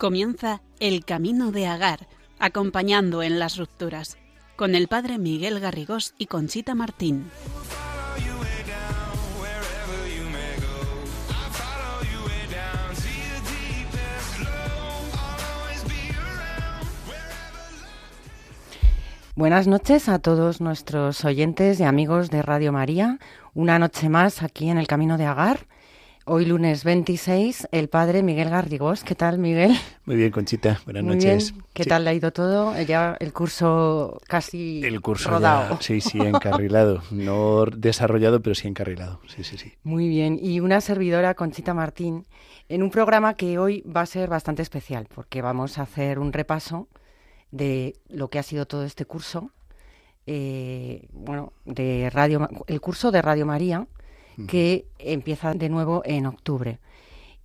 Comienza El Camino de Agar, acompañando en las rupturas, con el padre Miguel Garrigós y Conchita Martín. Buenas noches a todos nuestros oyentes y amigos de Radio María. Una noche más aquí en el Camino de Agar. Hoy lunes 26, el padre Miguel Garrigós. ¿Qué tal, Miguel? Muy bien, Conchita. Buenas Muy noches. bien. ¿Qué Sí, tal le ha ido todo? Ya el curso casi El curso rodado. ya, sí, sí, encarrilado. No desarrollado, pero sí encarrilado. Sí, sí, sí. Muy bien. Y una servidora, Conchita Martín, en un programa que hoy va a ser bastante especial, porque vamos a hacer un repaso de lo que ha sido todo este curso, eh, bueno, de Radio, el curso de Radio María, que empieza de nuevo en octubre.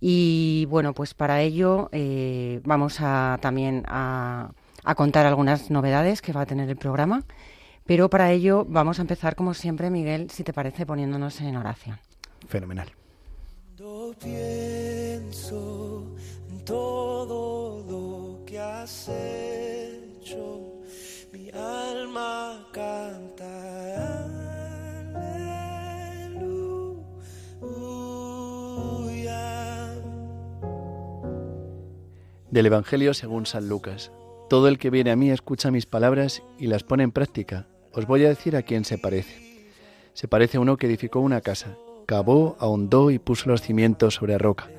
Y bueno, pues para ello eh, vamos a también a, a contar algunas novedades que va a tener el programa. Pero para ello vamos a empezar, como siempre, Miguel, si te parece, poniéndonos en oración. Fenomenal. Cuando pienso en todo lo mi alma canta. Del Evangelio según San Lucas. Todo el que viene a mí escucha mis palabras y las pone en práctica. Os voy a decir a quién se parece. Se parece a uno que edificó una casa, cavó, ahondó y puso los cimientos sobre roca.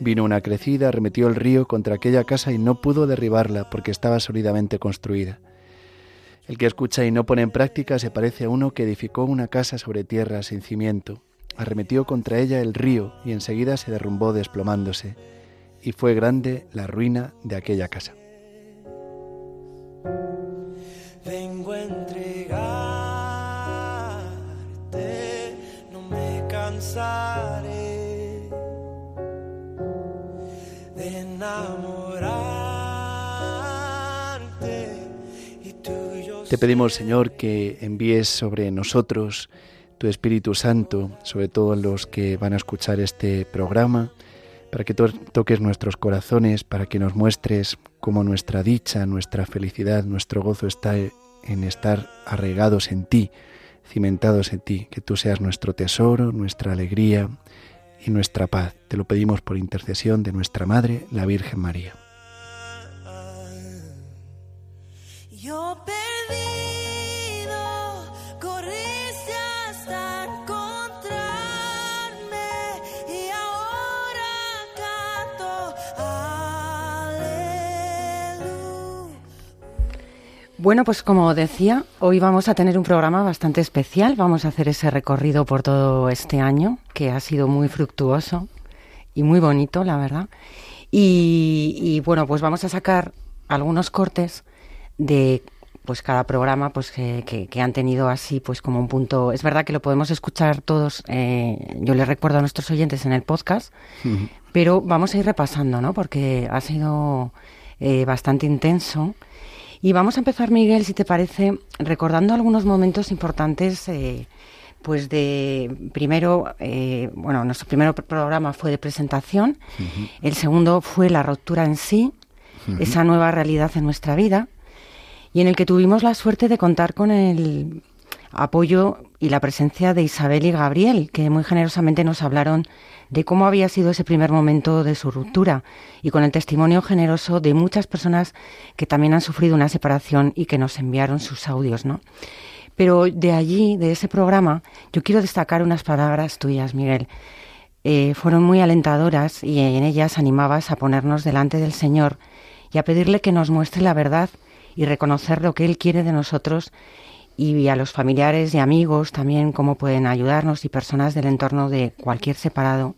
Vino una crecida, arremetió el río contra aquella casa y no pudo derribarla porque estaba sólidamente construida. El que escucha y no pone en práctica se parece a uno que edificó una casa sobre tierra sin cimiento. Arremetió contra ella el río y enseguida se derrumbó desplomándose. Y fue grande la ruina de aquella casa. Vengo a entregarte, no me cansaré Te pedimos, Señor, que envíes sobre nosotros tu Espíritu Santo, sobre todo los que van a escuchar este programa, para que to- toques nuestros corazones, para que nos muestres cómo nuestra dicha, nuestra felicidad, nuestro gozo está en estar arraigados en ti, cimentados en ti, que tú seas nuestro tesoro, nuestra alegría y nuestra paz. Te lo pedimos por intercesión de nuestra Madre, la Virgen María. Bueno, pues como decía, hoy vamos a tener un programa bastante especial. Vamos a hacer ese recorrido por todo este año, que ha sido muy fructuoso y muy bonito, la verdad. Y, y, bueno, pues vamos a sacar algunos cortes de pues cada programa pues que, que- que han tenido así pues como un punto es verdad que lo podemos escuchar todos eh, yo les recuerdo a nuestros oyentes en el podcast pero vamos a ir repasando no porque ha sido eh, bastante intenso y vamos a empezar, Miguel, si te parece, recordando algunos momentos importantes, eh, pues de primero, eh, bueno, nuestro primer pr- programa fue de presentación, el segundo fue la ruptura en sí, esa nueva realidad en nuestra vida, y en el que tuvimos la suerte de contar con el apoyo y la presencia de Isabel y Gabriel, que muy generosamente nos hablaron de cómo había sido ese primer momento de su ruptura y con el testimonio generoso de muchas personas que también han sufrido una separación y que nos enviaron sus audios, ¿no? Pero de allí, de ese programa, yo quiero destacar unas palabras tuyas, Miguel. Eh, fueron muy alentadoras y en ellas animabas a ponernos delante del Señor y a pedirle que nos muestre la verdad y reconocer lo que Él quiere de nosotros y a los familiares y amigos también cómo pueden ayudarnos y personas del entorno de cualquier separado,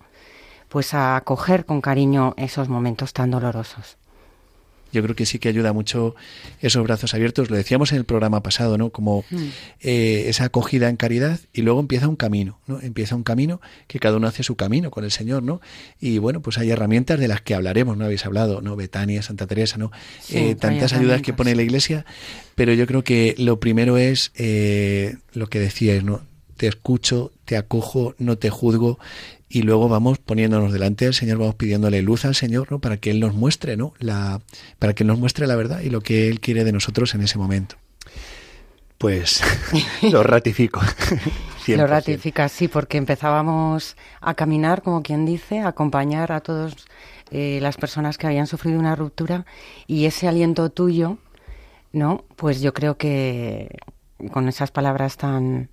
pues a acoger con cariño esos momentos tan dolorosos. Yo creo que sí que ayuda mucho esos brazos abiertos. Lo decíamos en el programa pasado, ¿no? Como Mm. eh, esa acogida en caridad y luego empieza un camino, ¿no? Empieza un camino que cada uno hace su camino con el Señor, ¿no? Y bueno, pues hay herramientas de las que hablaremos, ¿no? Habéis hablado, ¿no? Betania, Santa Teresa, ¿no? Sí, Eh, tantas ayudas que pone la Iglesia, pero yo creo que lo primero es eh, lo que decíais, ¿no? Te escucho, te acojo, no te juzgo y luego vamos poniéndonos delante del Señor, vamos pidiéndole luz al Señor, ¿no? Para que Él nos muestre, ¿no? La, para que Él nos muestre la verdad y lo que Él quiere de nosotros en ese momento. Pues lo ratifico. Lo 100%. ratifica, sí, porque empezábamos a caminar, como quien dice, a acompañar a todas las personas que habían sufrido una ruptura y ese aliento tuyo, ¿no? Pues yo creo que con esas palabras tan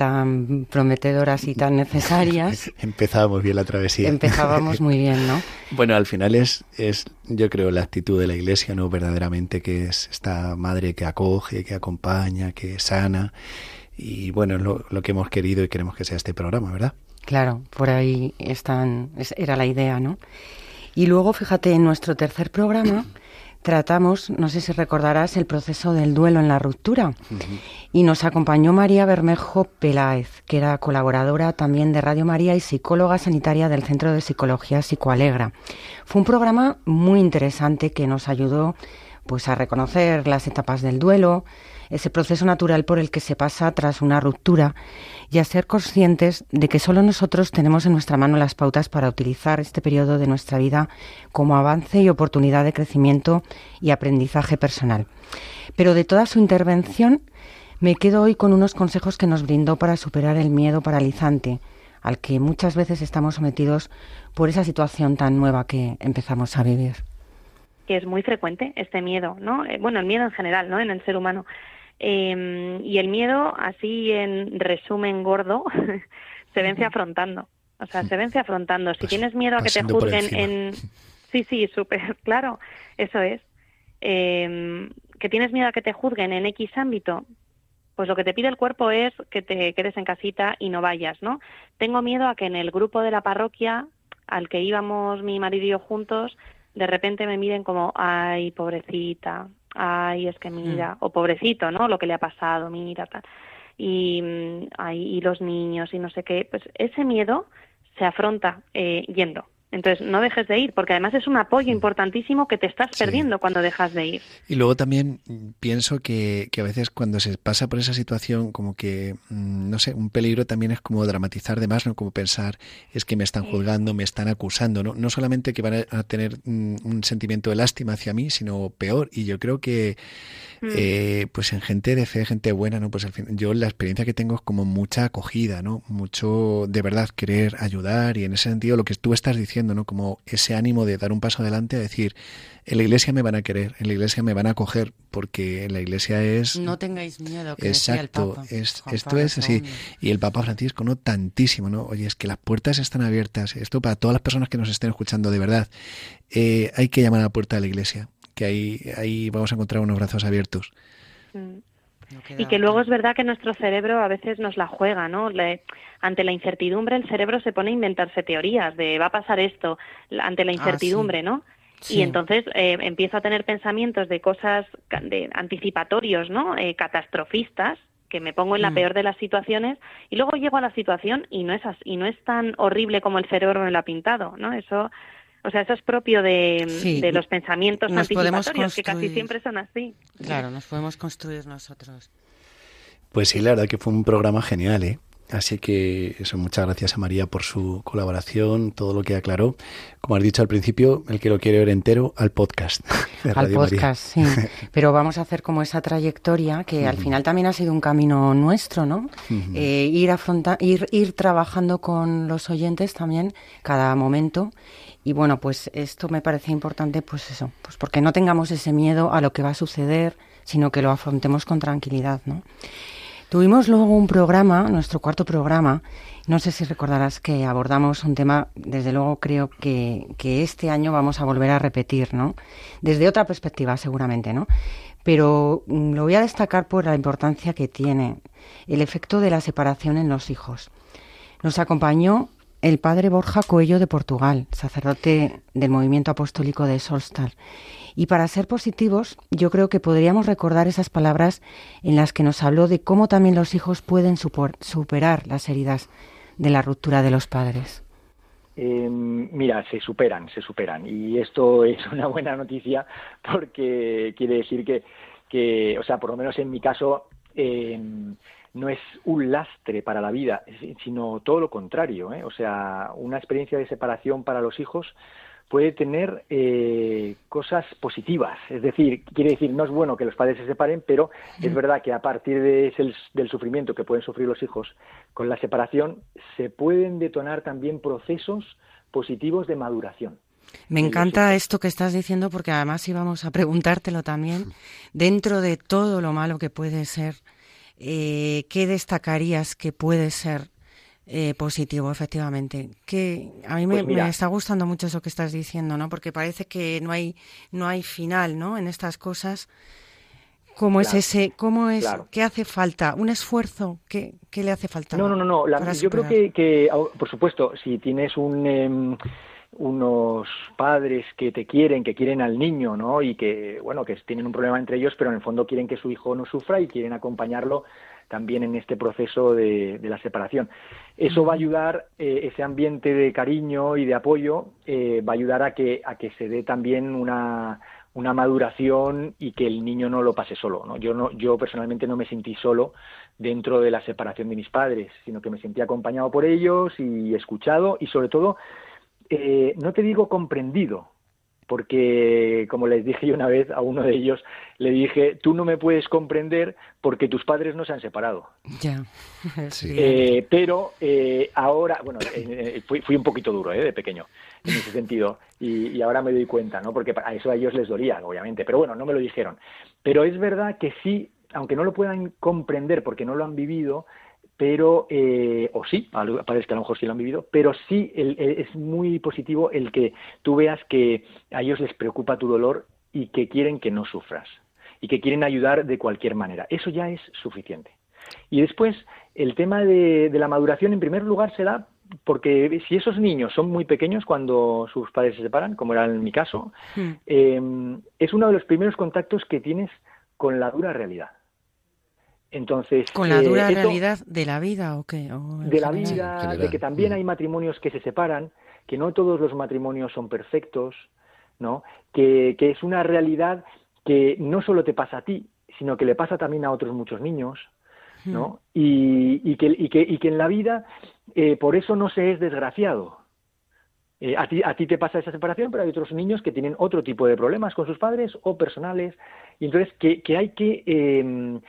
tan prometedoras y tan necesarias, Empezábamos bien la travesía. empezábamos muy bien, ¿no? Bueno, al final es, es, yo creo, la actitud de la iglesia, ¿no? Verdaderamente que es esta madre que acoge, que acompaña, que sana. Y bueno, es lo, lo que hemos querido y queremos que sea este programa, ¿verdad? Claro, por ahí están, es- era la idea, ¿no? Y luego, fíjate, en nuestro tercer programa tratamos, no sé si recordarás, el proceso del duelo en la ruptura. Y nos acompañó María Bermejo Peláez, que era colaboradora también de Radio María y psicóloga sanitaria del Centro de Psicología Psicoalegra. Fue un programa muy interesante que nos ayudó pues a reconocer las etapas del duelo, ese proceso natural por el que se pasa tras una ruptura y a ser conscientes de que solo nosotros tenemos en nuestra mano las pautas para utilizar este periodo de nuestra vida como avance y oportunidad de crecimiento y aprendizaje personal. Pero de toda su intervención me quedo hoy con unos consejos que nos brindó para superar el miedo paralizante al que muchas veces estamos sometidos por esa situación tan nueva que empezamos a vivir. que es muy frecuente este miedo, ¿no? Eh, bueno, el miedo en general, ¿no? En el ser humano. Eh, y el miedo, así en resumen gordo, se vence afrontando. O sea, se vence afrontando. Si Pas- tienes miedo a que te juzguen en... Sí, sí, súper claro. Eso es. Eh, que tienes miedo a que te juzguen en X ámbito, pues lo que te pide el cuerpo es que te quedes en casita y no vayas, ¿no? Tengo miedo a que en el grupo de la parroquia al que íbamos mi marido y yo juntos, de repente me miren como, ay, pobrecita, ay, es que mira, o pobrecito, ¿no? Lo que le ha pasado, mira, tal. Y, mm, ay, y los niños y no sé qué, pues ese miedo se afronta eh, yendo. Entonces, no dejes de ir, porque además es un apoyo importantísimo que te estás Sí. perdiendo cuando dejas de ir. Y luego también mm, pienso que, que a veces cuando se pasa por esa situación, como que, mm, no sé, un peligro también es como dramatizar de más, ¿no? Como pensar, es que me están juzgando, me están acusando, ¿no? No solamente que van a- tener mm, un sentimiento de lástima hacia mí, sino peor. Y yo creo que, Mm. eh, pues en gente de fe, gente buena, ¿no? Pues al fin, yo la experiencia que tengo es como mucha acogida, ¿no? Mucho de verdad querer ayudar y en ese sentido lo que tú estás diciendo, ¿no? Como ese ánimo de dar un paso adelante a decir, en la iglesia me van a querer, en la iglesia me van a acoger, porque en la iglesia es... No tengáis miedo, que decía el Exacto, Papa, es, esto es así. Y el Papa Francisco, ¿no? Tantísimo, ¿no? Oye, es que las puertas están abiertas. Esto para todas las personas que nos estén escuchando, de verdad. eh, hay que llamar a la puerta de la iglesia, que ahí, ahí vamos a encontrar unos brazos abiertos. Mm. No Y que luego es verdad que nuestro cerebro a veces nos la juega, ¿no? Le- ante la incertidumbre el cerebro se pone a inventarse teorías de va a pasar esto, ante la Ah, incertidumbre, ¿no? Sí. Y entonces eh, empiezo a tener pensamientos de cosas de anticipatorios, ¿no? Eh, catastrofistas que me pongo en la Mm. peor de las situaciones y luego llego a la situación y no es as- y no es tan horrible como el cerebro me lo ha pintado, ¿no? Eso o sea, eso es propio de, Sí, de los pensamientos anticipatorios que casi siempre son así. Claro, nos podemos construir nosotros. Pues sí, la verdad que fue un programa genial, ¿eh? Así que eso, muchas gracias a María por su colaboración, todo lo que aclaró. Como has dicho al principio, el que lo quiere ver entero, al podcast. de Al María. podcast, sí. Pero vamos a hacer como esa trayectoria que al final también ha sido un camino nuestro, ¿no? Eh, ir, afronta ir, ir trabajando con los oyentes también cada momento. Y bueno, pues esto me parece importante, pues eso, pues porque no tengamos ese miedo a lo que va a suceder, sino que lo afrontemos con tranquilidad, ¿no? Tuvimos luego un programa, nuestro cuarto programa, no sé si recordarás que abordamos un tema, desde luego creo que, este año vamos a volver a repetir, ¿no? Desde otra perspectiva seguramente, ¿no? Pero mm, lo voy a destacar por la importancia que tiene el efecto de la separación en los hijos. Nos acompañó el padre Borja Coello de Portugal, sacerdote del movimiento apostólico de Solstar. Y para ser positivos, yo creo que podríamos recordar esas palabras en las que nos habló de cómo también los hijos pueden superar las heridas de la ruptura de los padres. Eh, mira, se superan, se superan. Y esto es una buena noticia porque quiere decir que, o sea, por lo menos en mi caso, eh, no es un lastre para la vida, sino todo lo contrario. ¿eh? O sea, una experiencia de separación para los hijos puede tener eh, cosas positivas. Es decir, quiere decir, no es bueno que los padres se separen, pero es verdad que a partir de ese- del sufrimiento que pueden sufrir los hijos con la separación, se pueden detonar también procesos positivos de maduración. Me encanta esto que estás diciendo porque además íbamos a preguntártelo también. Dentro de todo lo malo que puede ser, eh, ¿qué destacarías que puede ser eh, positivo, efectivamente? Que a mí me, Pues me está gustando mucho eso que estás diciendo, ¿no? Porque parece que no hay no hay final, ¿no? En estas cosas. ¿Cómo es ese? ¿Cómo es? claro. ¿Qué hace falta? ¿Un esfuerzo? ¿Qué, qué le hace falta? No, no, no, no. la- yo creo que, que, por supuesto, si tienes un, em, unos padres que te quieren, que quieren al niño, ¿no? Y que, bueno, que tienen un problema entre ellos, pero en el fondo quieren que su hijo no sufra y quieren acompañarlo también en este proceso de, de la separación. Eso va a ayudar, eh, ese ambiente de cariño y de apoyo, eh, va a ayudar a que, a que se dé también una, una maduración y que el niño no lo pase solo. ¿no? Yo, no, yo personalmente no me sentí solo dentro de la separación de mis padres, sino que me sentí acompañado por ellos y escuchado y sobre todo, eh, no te digo comprendido, porque como les dije una vez a uno de ellos, le dije, tú no me puedes comprender porque tus padres no se han separado. Ya. Sí. Eh, pero eh, ahora, bueno, eh, eh, fui, fui un poquito duro eh, de pequeño en ese sentido y, y ahora me doy cuenta, ¿no? Porque a eso a ellos les dolía, obviamente, pero bueno, no me lo dijeron. Pero es verdad que sí, aunque no lo puedan comprender porque no lo han vivido, pero, eh, o sí, padres que a lo mejor sí lo han vivido, pero sí el- el- es muy positivo el que tú veas que a ellos les preocupa tu dolor y que quieren que no sufras y que quieren ayudar de cualquier manera. Eso ya es suficiente. Y después, el tema de, de la maduración, en primer lugar, se da porque si esos niños son muy pequeños cuando sus padres se separan, como era en mi caso, Hmm. eh, es uno de los primeros contactos que tienes con la dura realidad. Entonces, ¿Con la eh, dura eso- realidad de la vida o qué? ¿O en de la general? Vida, general. de que también Mm. hay matrimonios que se separan, que no todos los matrimonios son perfectos, ¿no? Que, que es una realidad que no solo te pasa a ti, sino que le pasa también a otros muchos niños, ¿no? Y, y que, y, que, y que en la vida eh, por eso no se es desgraciado. Eh, a, ti, a ti te pasa esa separación, pero hay otros niños que tienen otro tipo de problemas con sus padres o personales, y entonces que, que hay que eh,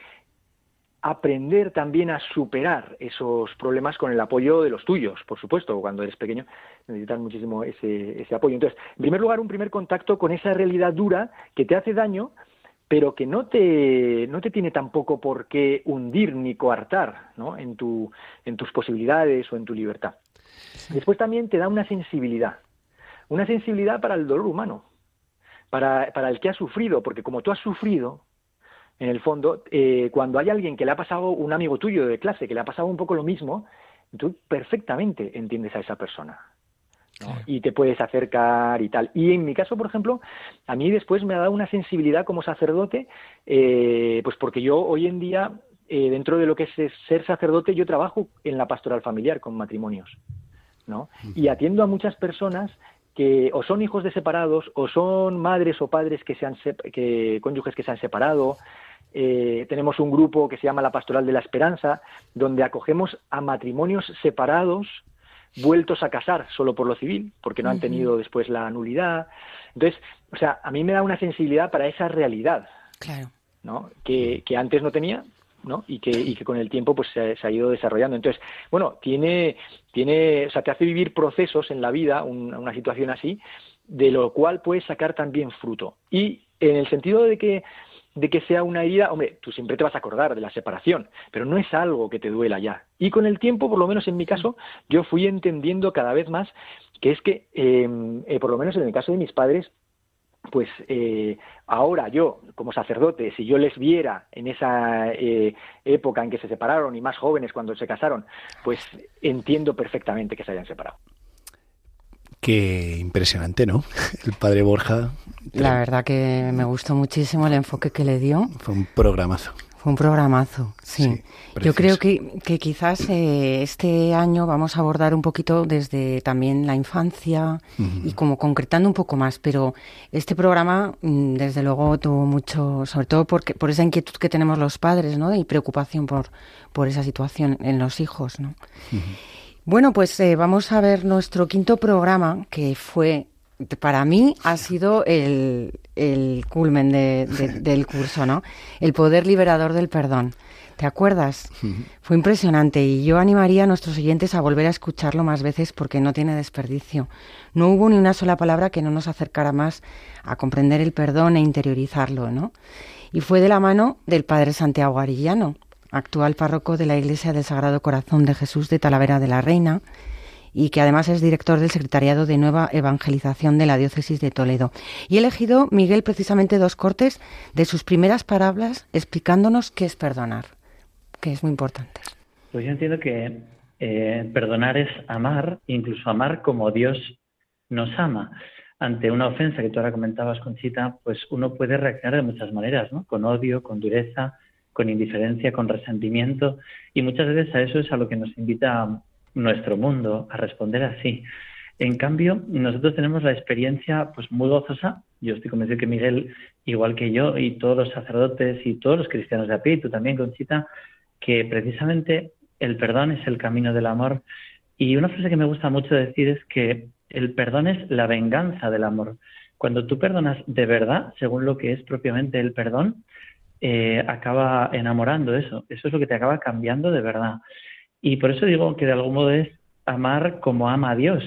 aprender también a superar esos problemas con el apoyo de los tuyos, por supuesto, cuando eres pequeño necesitas muchísimo ese, ese apoyo. Entonces, en primer lugar, un primer contacto con esa realidad dura que te hace daño, pero que no te, no te tiene tampoco por qué hundir ni coartar ¿no? en, tu, en tus posibilidades o en tu libertad. Después también te da una sensibilidad, una sensibilidad para el dolor humano, para, para el que ha sufrido, porque como tú has sufrido, en el fondo, eh, cuando hay alguien que le ha pasado, un amigo tuyo de clase, que le ha pasado un poco lo mismo, tú perfectamente entiendes a esa persona. ¿no? Y te puedes acercar y tal. Y en mi caso, por ejemplo, a mí después me ha dado una sensibilidad como sacerdote, eh, pues porque yo hoy en día, eh, dentro de lo que es ser sacerdote, yo trabajo en la pastoral familiar con matrimonios. ¿no? Y atiendo a muchas personas que o son hijos de separados o son madres o padres que se han que cónyuges que se han separado eh, tenemos un grupo que se llama la Pastoral de la Esperanza, donde acogemos a matrimonios separados, vueltos a casar solo por lo civil, porque no han tenido después la nulidad. Entonces, o sea, a mí me da una sensibilidad para esa realidad, Claro. ¿no? Que, que antes no tenía, ¿no? Y que, y que con el tiempo pues se, se ha ido desarrollando. Entonces, bueno, tiene, tiene, o sea, te hace vivir procesos en la vida, un- una situación así, de lo cual puedes sacar también fruto. Y en el sentido de que de que sea una herida, hombre, tú siempre te vas a acordar de la separación, pero no es algo que te duela ya. Y con el tiempo, por lo menos en mi caso, yo fui entendiendo cada vez más que es que, eh, eh, por lo menos en el caso de mis padres, pues eh, ahora yo, como sacerdote, si yo les viera en esa eh, época en que se separaron y más jóvenes cuando se casaron, pues entiendo perfectamente que se hayan separado. Qué impresionante, ¿no? El padre Borja La verdad que me gustó muchísimo el enfoque que le dio. fue un programazo. Fue un programazo, sí. Sí, Yo creo que, que quizás eh, este año vamos a abordar un poquito desde también la infancia y como concretando un poco más, pero este programa mm, desde luego tuvo mucho, sobre todo porque por esa inquietud que tenemos los padres, ¿no? Y preocupación por, por esa situación en los hijos, ¿no? Bueno, pues eh, vamos a ver nuestro quinto programa, que fue, para mí, ha sido el, el culmen de- de- del curso, ¿no? El poder liberador del perdón. ¿Te acuerdas? Fue impresionante y yo animaría a nuestros oyentes a volver a escucharlo más veces porque no tiene desperdicio. No hubo ni una sola palabra que no nos acercara más a comprender el perdón e interiorizarlo, ¿no? Y fue de la mano del Padre Santiago Arillano, actual párroco de la Iglesia del Sagrado Corazón de Jesús de Talavera de la Reina y que además es director del Secretariado de Nueva Evangelización de la Diócesis de Toledo. Y he elegido, Miguel, precisamente dos cortes de sus primeras palabras explicándonos qué es perdonar, que es muy importante. Pues yo entiendo que eh, perdonar es amar, incluso amar como Dios nos ama. Ante una ofensa que tú ahora comentabas, Conchita, pues uno puede reaccionar de muchas maneras, ¿no? Con odio, con dureza, con indiferencia, con resentimiento, y muchas veces a eso es a lo que nos invita nuestro mundo, a responder así. En cambio, nosotros tenemos la experiencia pues muy gozosa. Yo estoy convencido que Miguel, igual que yo, y todos los sacerdotes y todos los cristianos de a pie, y tú también, Conchita, que precisamente el perdón es el camino del amor. Y una frase que me gusta mucho decir es que el perdón es la venganza del amor. Cuando tú perdonas de verdad, según lo que es propiamente el perdón, eh, acaba enamorando eso. Eso es lo que te acaba cambiando de verdad. Y por eso digo que de algún modo es amar como ama a Dios.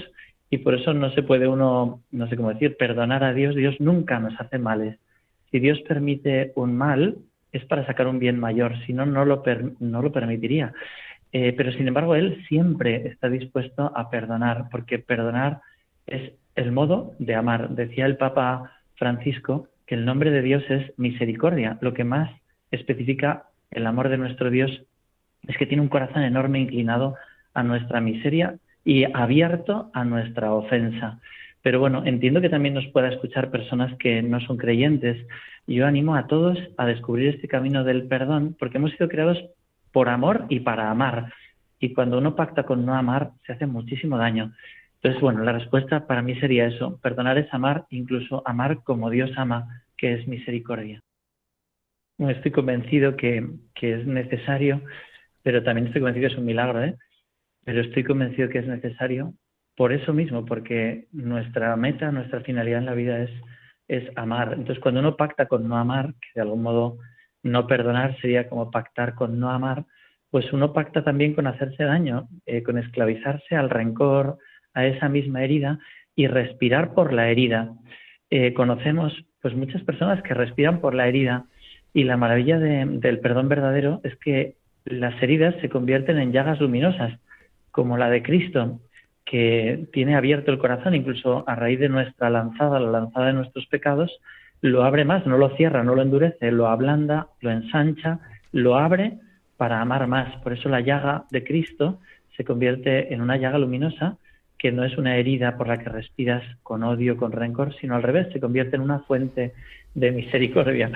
Y por eso no se puede uno, no sé cómo decir, perdonar a Dios. Dios nunca nos hace males. Si Dios permite un mal, es para sacar un bien mayor. Si no, no lo, no lo permitiría. Eh, pero sin embargo, Él siempre está dispuesto a perdonar, porque perdonar es el modo de amar. Decía el Papa Francisco que el nombre de Dios es misericordia. Lo que más especifica el amor de nuestro Dios es que tiene un corazón enorme inclinado a nuestra miseria y abierto a nuestra ofensa. Pero bueno, entiendo que también nos pueda escuchar personas que no son creyentes. Yo animo a todos a descubrir este camino del perdón porque hemos sido creados por amor y para amar. Y cuando uno pacta con no amar, se hace muchísimo daño. Entonces, bueno, la respuesta para mí sería eso. Perdonar es amar, incluso amar como Dios ama, que es misericordia. Estoy convencido que, que es necesario, pero también estoy convencido que es un milagro, ¿eh? Pero estoy convencido que es necesario por eso mismo, porque nuestra meta, nuestra finalidad en la vida es, es amar. Entonces, cuando uno pacta con no amar, que de algún modo no perdonar sería como pactar con no amar, pues uno pacta también con hacerse daño, eh, con esclavizarse al rencor, a esa misma herida y respirar por la herida. Eh, conocemos pues muchas personas que respiran por la herida y la maravilla de- del perdón verdadero es que las heridas se convierten en llagas luminosas, como la de Cristo, que tiene abierto el corazón, incluso a raíz de nuestra lanzada, la lanzada de nuestros pecados, lo abre más, no lo cierra, no lo endurece, lo ablanda, lo ensancha, lo abre para amar más. Por eso la llaga de Cristo se convierte en una llaga luminosa que no es una herida por la que respiras con odio, con rencor, sino al revés, se convierte en una fuente de misericordia.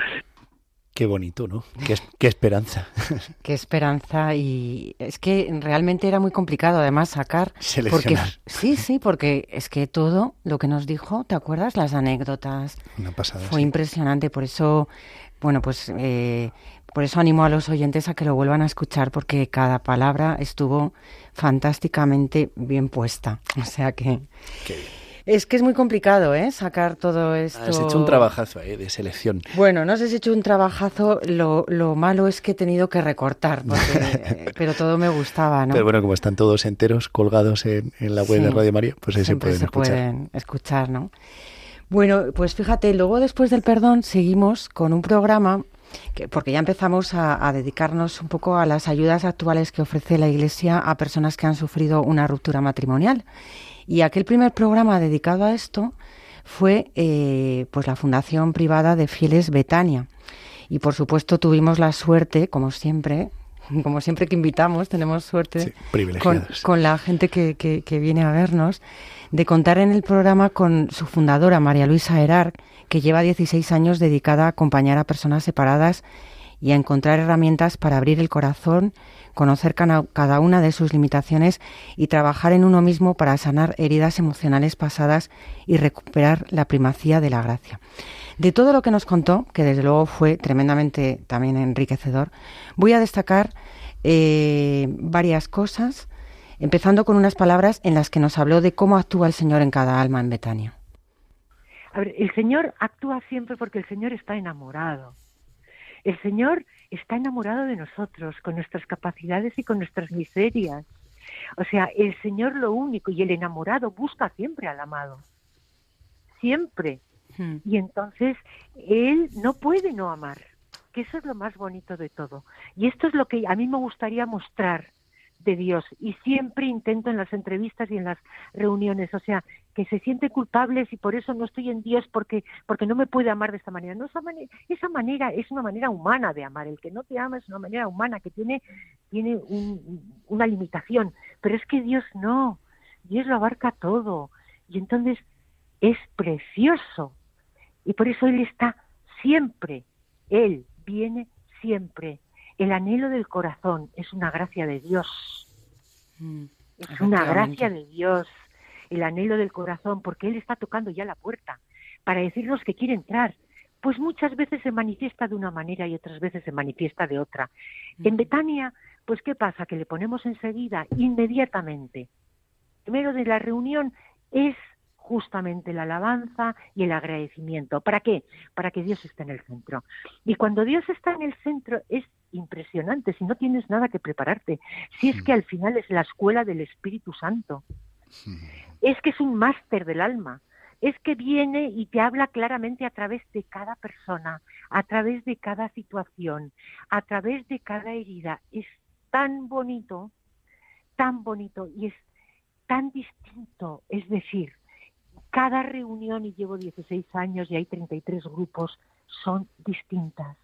Qué bonito, ¿no? Qué, es- qué esperanza. Qué esperanza y es que realmente era muy complicado además sacar porque Seleccionar. sí, sí, porque es que todo lo que nos dijo, ¿te acuerdas? Las anécdotas, Una pasada. fue sí. impresionante, por eso bueno, pues eh, por eso animo a los oyentes a que lo vuelvan a escuchar porque cada palabra estuvo fantásticamente bien puesta. O sea que Qué bien. es que es muy complicado, ¿eh? Sacar todo esto. Has hecho un trabajazo eh, de selección. Bueno, no sé si he hecho un trabajazo, lo, lo malo es que he tenido que recortar, porque- eh, pero todo me gustaba, ¿no? Pero bueno, como están todos enteros colgados en, en la web de. Radio María, pues ahí se pueden se escuchar. pueden escuchar, ¿no? Bueno, pues fíjate, luego después del perdón seguimos con un programa, que, porque ya empezamos a, dedicarnos un poco a las ayudas actuales que ofrece la Iglesia a personas que han sufrido una ruptura matrimonial. Y aquel primer programa dedicado a esto fue eh, pues la Fundación Privada de Fieles Betania. Y por supuesto tuvimos la suerte, como siempre, como siempre que invitamos, tenemos suerte Sí, con, con la gente que, que- que viene a vernos, de contar en el programa con su fundadora, María Luisa Herard, que lleva 16 años dedicada a acompañar a personas separadas y a encontrar herramientas para abrir el corazón, conocer cada una de sus limitaciones y trabajar en uno mismo para sanar heridas emocionales pasadas y recuperar la primacía de la gracia. De todo lo que nos contó, que desde luego fue tremendamente también enriquecedor, voy a destacar eh, varias cosas, empezando con unas palabras en las que nos habló de cómo actúa el Señor en cada alma en Betania. A ver, el Señor actúa siempre porque el Señor está enamorado. El Señor está enamorado de nosotros, con nuestras capacidades y con nuestras miserias. O sea, el Señor lo único y el enamorado busca siempre al amado. Siempre. Y entonces Él no puede no amar, que eso es lo más bonito de todo. Y esto es lo que a mí me gustaría mostrar de Dios y siempre intento en las entrevistas y en las reuniones, o sea, que se siente culpables y por eso no estoy en Dios porque porque no me puede amar de esta manera. No esa manera, esa manera es una manera humana de amar. El que no te ama es una manera humana que tiene tiene un- una limitación, pero es que Dios no. Dios lo abarca todo y entonces es precioso. Y por eso Él está siempre. Él viene siempre. El anhelo del corazón es una gracia de Dios. Es una gracia de Dios. El anhelo del corazón, porque Él está tocando ya la puerta para decirnos que quiere entrar. Pues muchas veces se manifiesta de una manera y otras veces se manifiesta de otra. En Betania, pues ¿qué pasa? Que le ponemos enseguida, inmediatamente. Primero de la reunión es justamente la alabanza y el agradecimiento. ¿Para qué? Para que Dios esté en el centro. Y cuando Dios está en el centro es impresionante, si no tienes nada que prepararte, si es que al final es la escuela del Espíritu Santo, es que es un máster del alma, es que viene y te habla claramente a través de cada persona, a través de cada situación, a través de cada herida. Es tan bonito, tan bonito y es tan distinto, es decir, cada reunión, y llevo 16 años y hay 33 grupos, son distintas.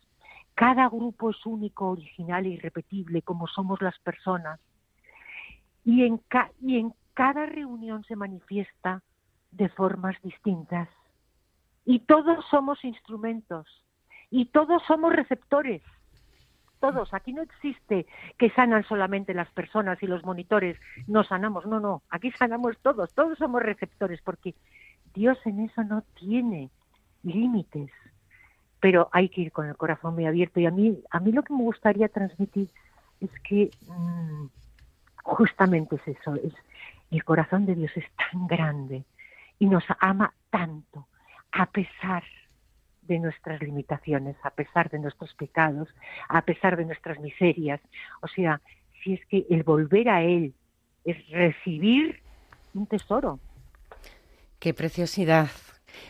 Cada grupo es único, original e irrepetible, como somos las personas. Y en, y en cada reunión se manifiesta de formas distintas. Y todos somos instrumentos. Y todos somos receptores. Todos. Aquí no existe que sanan solamente las personas y los monitores. No sanamos. No, no. Aquí sanamos todos. Todos somos receptores porque Dios en eso no tiene límites. Pero hay que ir con el corazón muy abierto. Y a mí, a mí lo que me gustaría transmitir es que mm, justamente es eso. Es, el corazón de Dios es tan grande y nos ama tanto a pesar de nuestras limitaciones, a pesar de nuestros pecados, a pesar de nuestras miserias. O sea, si es que el volver a Él es recibir un tesoro. Qué preciosidad.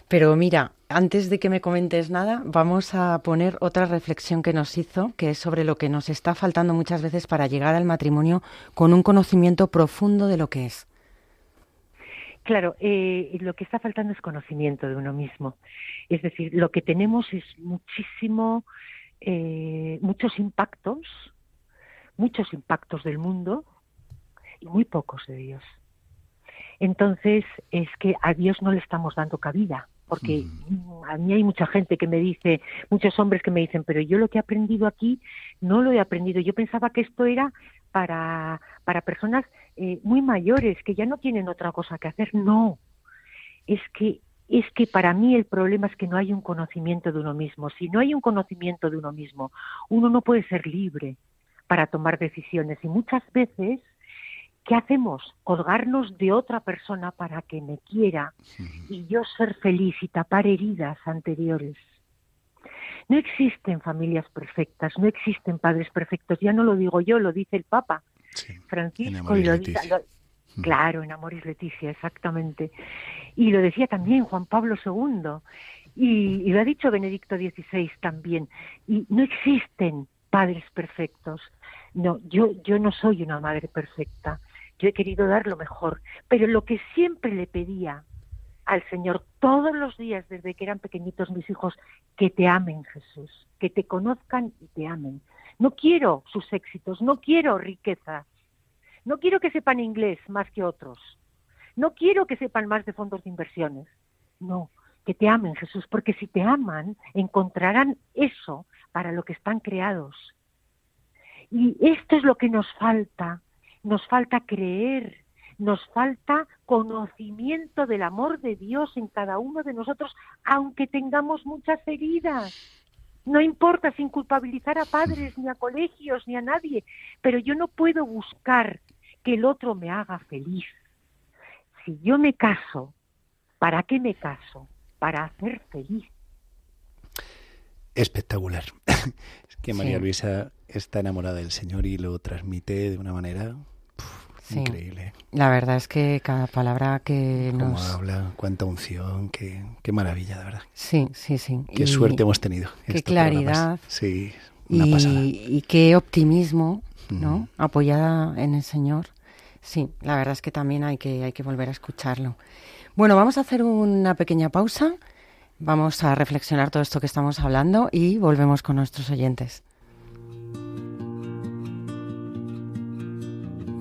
Pero mira, antes de que me comentes nada, vamos a poner otra reflexión que nos hizo, que es sobre lo que nos está faltando muchas veces para llegar al matrimonio con un conocimiento profundo de lo que es. Claro, eh, lo que está faltando es conocimiento de uno mismo. Es decir, lo que tenemos es muchísimo, eh, muchos impactos, muchos impactos del mundo y muy pocos de Dios. Entonces, es que a Dios no le estamos dando cabida, porque mm, a mí hay mucha gente que me dice, muchos hombres que me dicen, pero yo lo que he aprendido aquí no lo he aprendido. Yo pensaba que esto era para, para personas eh, muy mayores que ya no tienen otra cosa que hacer. No, es que es que para mí el problema es que no hay un conocimiento de uno mismo. Si no hay un conocimiento de uno mismo, uno no puede ser libre para tomar decisiones. Y muchas veces, ¿qué hacemos? Colgarnos de otra persona para que me quiera y yo ser feliz y tapar heridas anteriores. No existen familias perfectas, no existen padres perfectos. Ya no lo digo yo, lo dice el Papa Francisco y lo Claro, en Amoris Leticia, exactamente. Y lo decía también Juan Pablo II. Y, y lo ha dicho Benedicto XVI también. Y no existen padres perfectos. No, yo, yo no soy una madre perfecta. Yo he querido dar lo mejor. Pero lo que siempre le pedía al Señor todos los días desde que eran pequeñitos mis hijos, que te amen Jesús, que te conozcan y te amen. No quiero sus éxitos, no quiero riquezas. No quiero que sepan inglés más que otros. No quiero que sepan más de fondos de inversiones. No, que te amen, Jesús, porque si te aman, encontrarán eso para lo que están creados. Y esto es lo que nos falta. Nos falta creer, nos falta conocimiento del amor de Dios en cada uno de nosotros, aunque tengamos muchas heridas. No importa sin culpabilizar a padres, ni a colegios, ni a nadie, pero yo no puedo buscar que el otro me haga feliz. Si yo me caso, ¿para qué me caso? Para hacer feliz. Espectacular. es que María Sí. Luisa está enamorada del Señor y lo transmite de una manera puf, Sí. increíble. La verdad es que cada palabra que Cómo nos... habla, cuánta unción, qué, qué maravilla, de verdad. Sí, sí, sí. Qué Y- suerte hemos tenido. Qué claridad. programas. Sí, una y, pasada. y qué optimismo, ¿no? Apoyada en el Señor. Sí, la verdad es que también hay que, hay que volver a escucharlo. Bueno, vamos a hacer una pequeña pausa. Vamos a reflexionar todo esto que estamos hablando y volvemos con nuestros oyentes.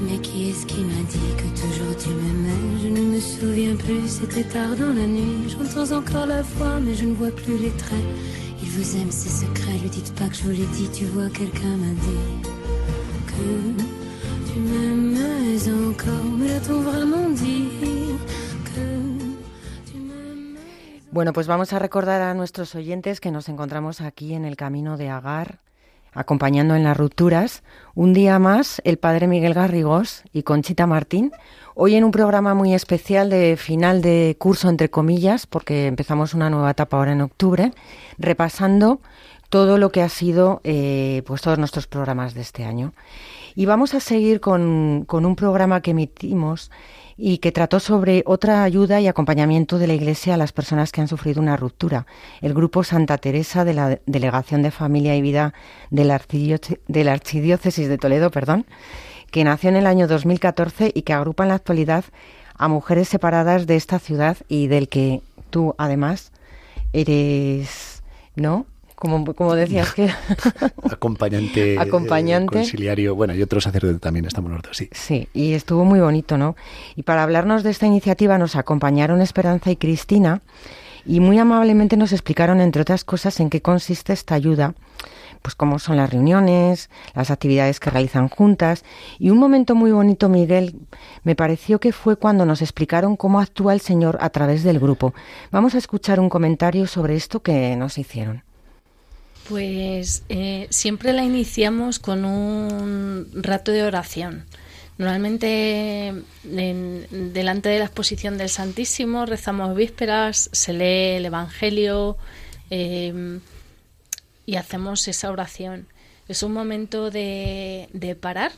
Mais qui est-ce qui m'a dit que toujours tu m'aimais Je ne me souviens plus, c'était tard dans la nuit. J'entends encore la voix, mais je ne vois plus les traits. Il vous aime, ses secrets, lui dites pas que je vous l'ai dit. Tu vois, quelqu'un m'a dit que tu m'aimais encore. Mais l'a-t-on vraiment dit que tu m'aimais Bueno, pues vamos a recordar a nuestros oyentes que nos encontramos aquí en el camino de Agar, acompañando en las rupturas. Un día más, el padre Miguel Garrigós y Conchita Martín. Hoy en un programa muy especial de final de curso, entre comillas, porque empezamos una nueva etapa ahora en octubre, repasando todo lo que ha sido eh, pues todos nuestros programas de este año. Y vamos a seguir con, con un programa que emitimos y que trató sobre otra ayuda y acompañamiento de la Iglesia a las personas que han sufrido una ruptura. El grupo Santa Teresa de la Delegación de Familia y Vida de la, de la Archidiócesis de Toledo, perdón, que nació en el año 2014 y que agrupa en la actualidad a mujeres separadas de esta ciudad y del que tú, además, eres, ¿no? Como, como decías que... Acompañante, eh, Acompañante. conciliario, bueno, y otro sacerdote también, estamos los dos, sí. Sí, y estuvo muy bonito, ¿no? Y para hablarnos de esta iniciativa nos acompañaron Esperanza y Cristina y muy amablemente nos explicaron, entre otras cosas, en qué consiste esta ayuda, pues cómo son las reuniones, las actividades que realizan juntas. Y un momento muy bonito, Miguel, me pareció que fue cuando nos explicaron cómo actúa el Señor a través del grupo. Vamos a escuchar un comentario sobre esto que nos hicieron. Pues eh, siempre la iniciamos con un rato de oración. Normalmente en- delante de la exposición del Santísimo rezamos vísperas, se lee el Evangelio eh, y hacemos esa oración. Es un momento de, de parar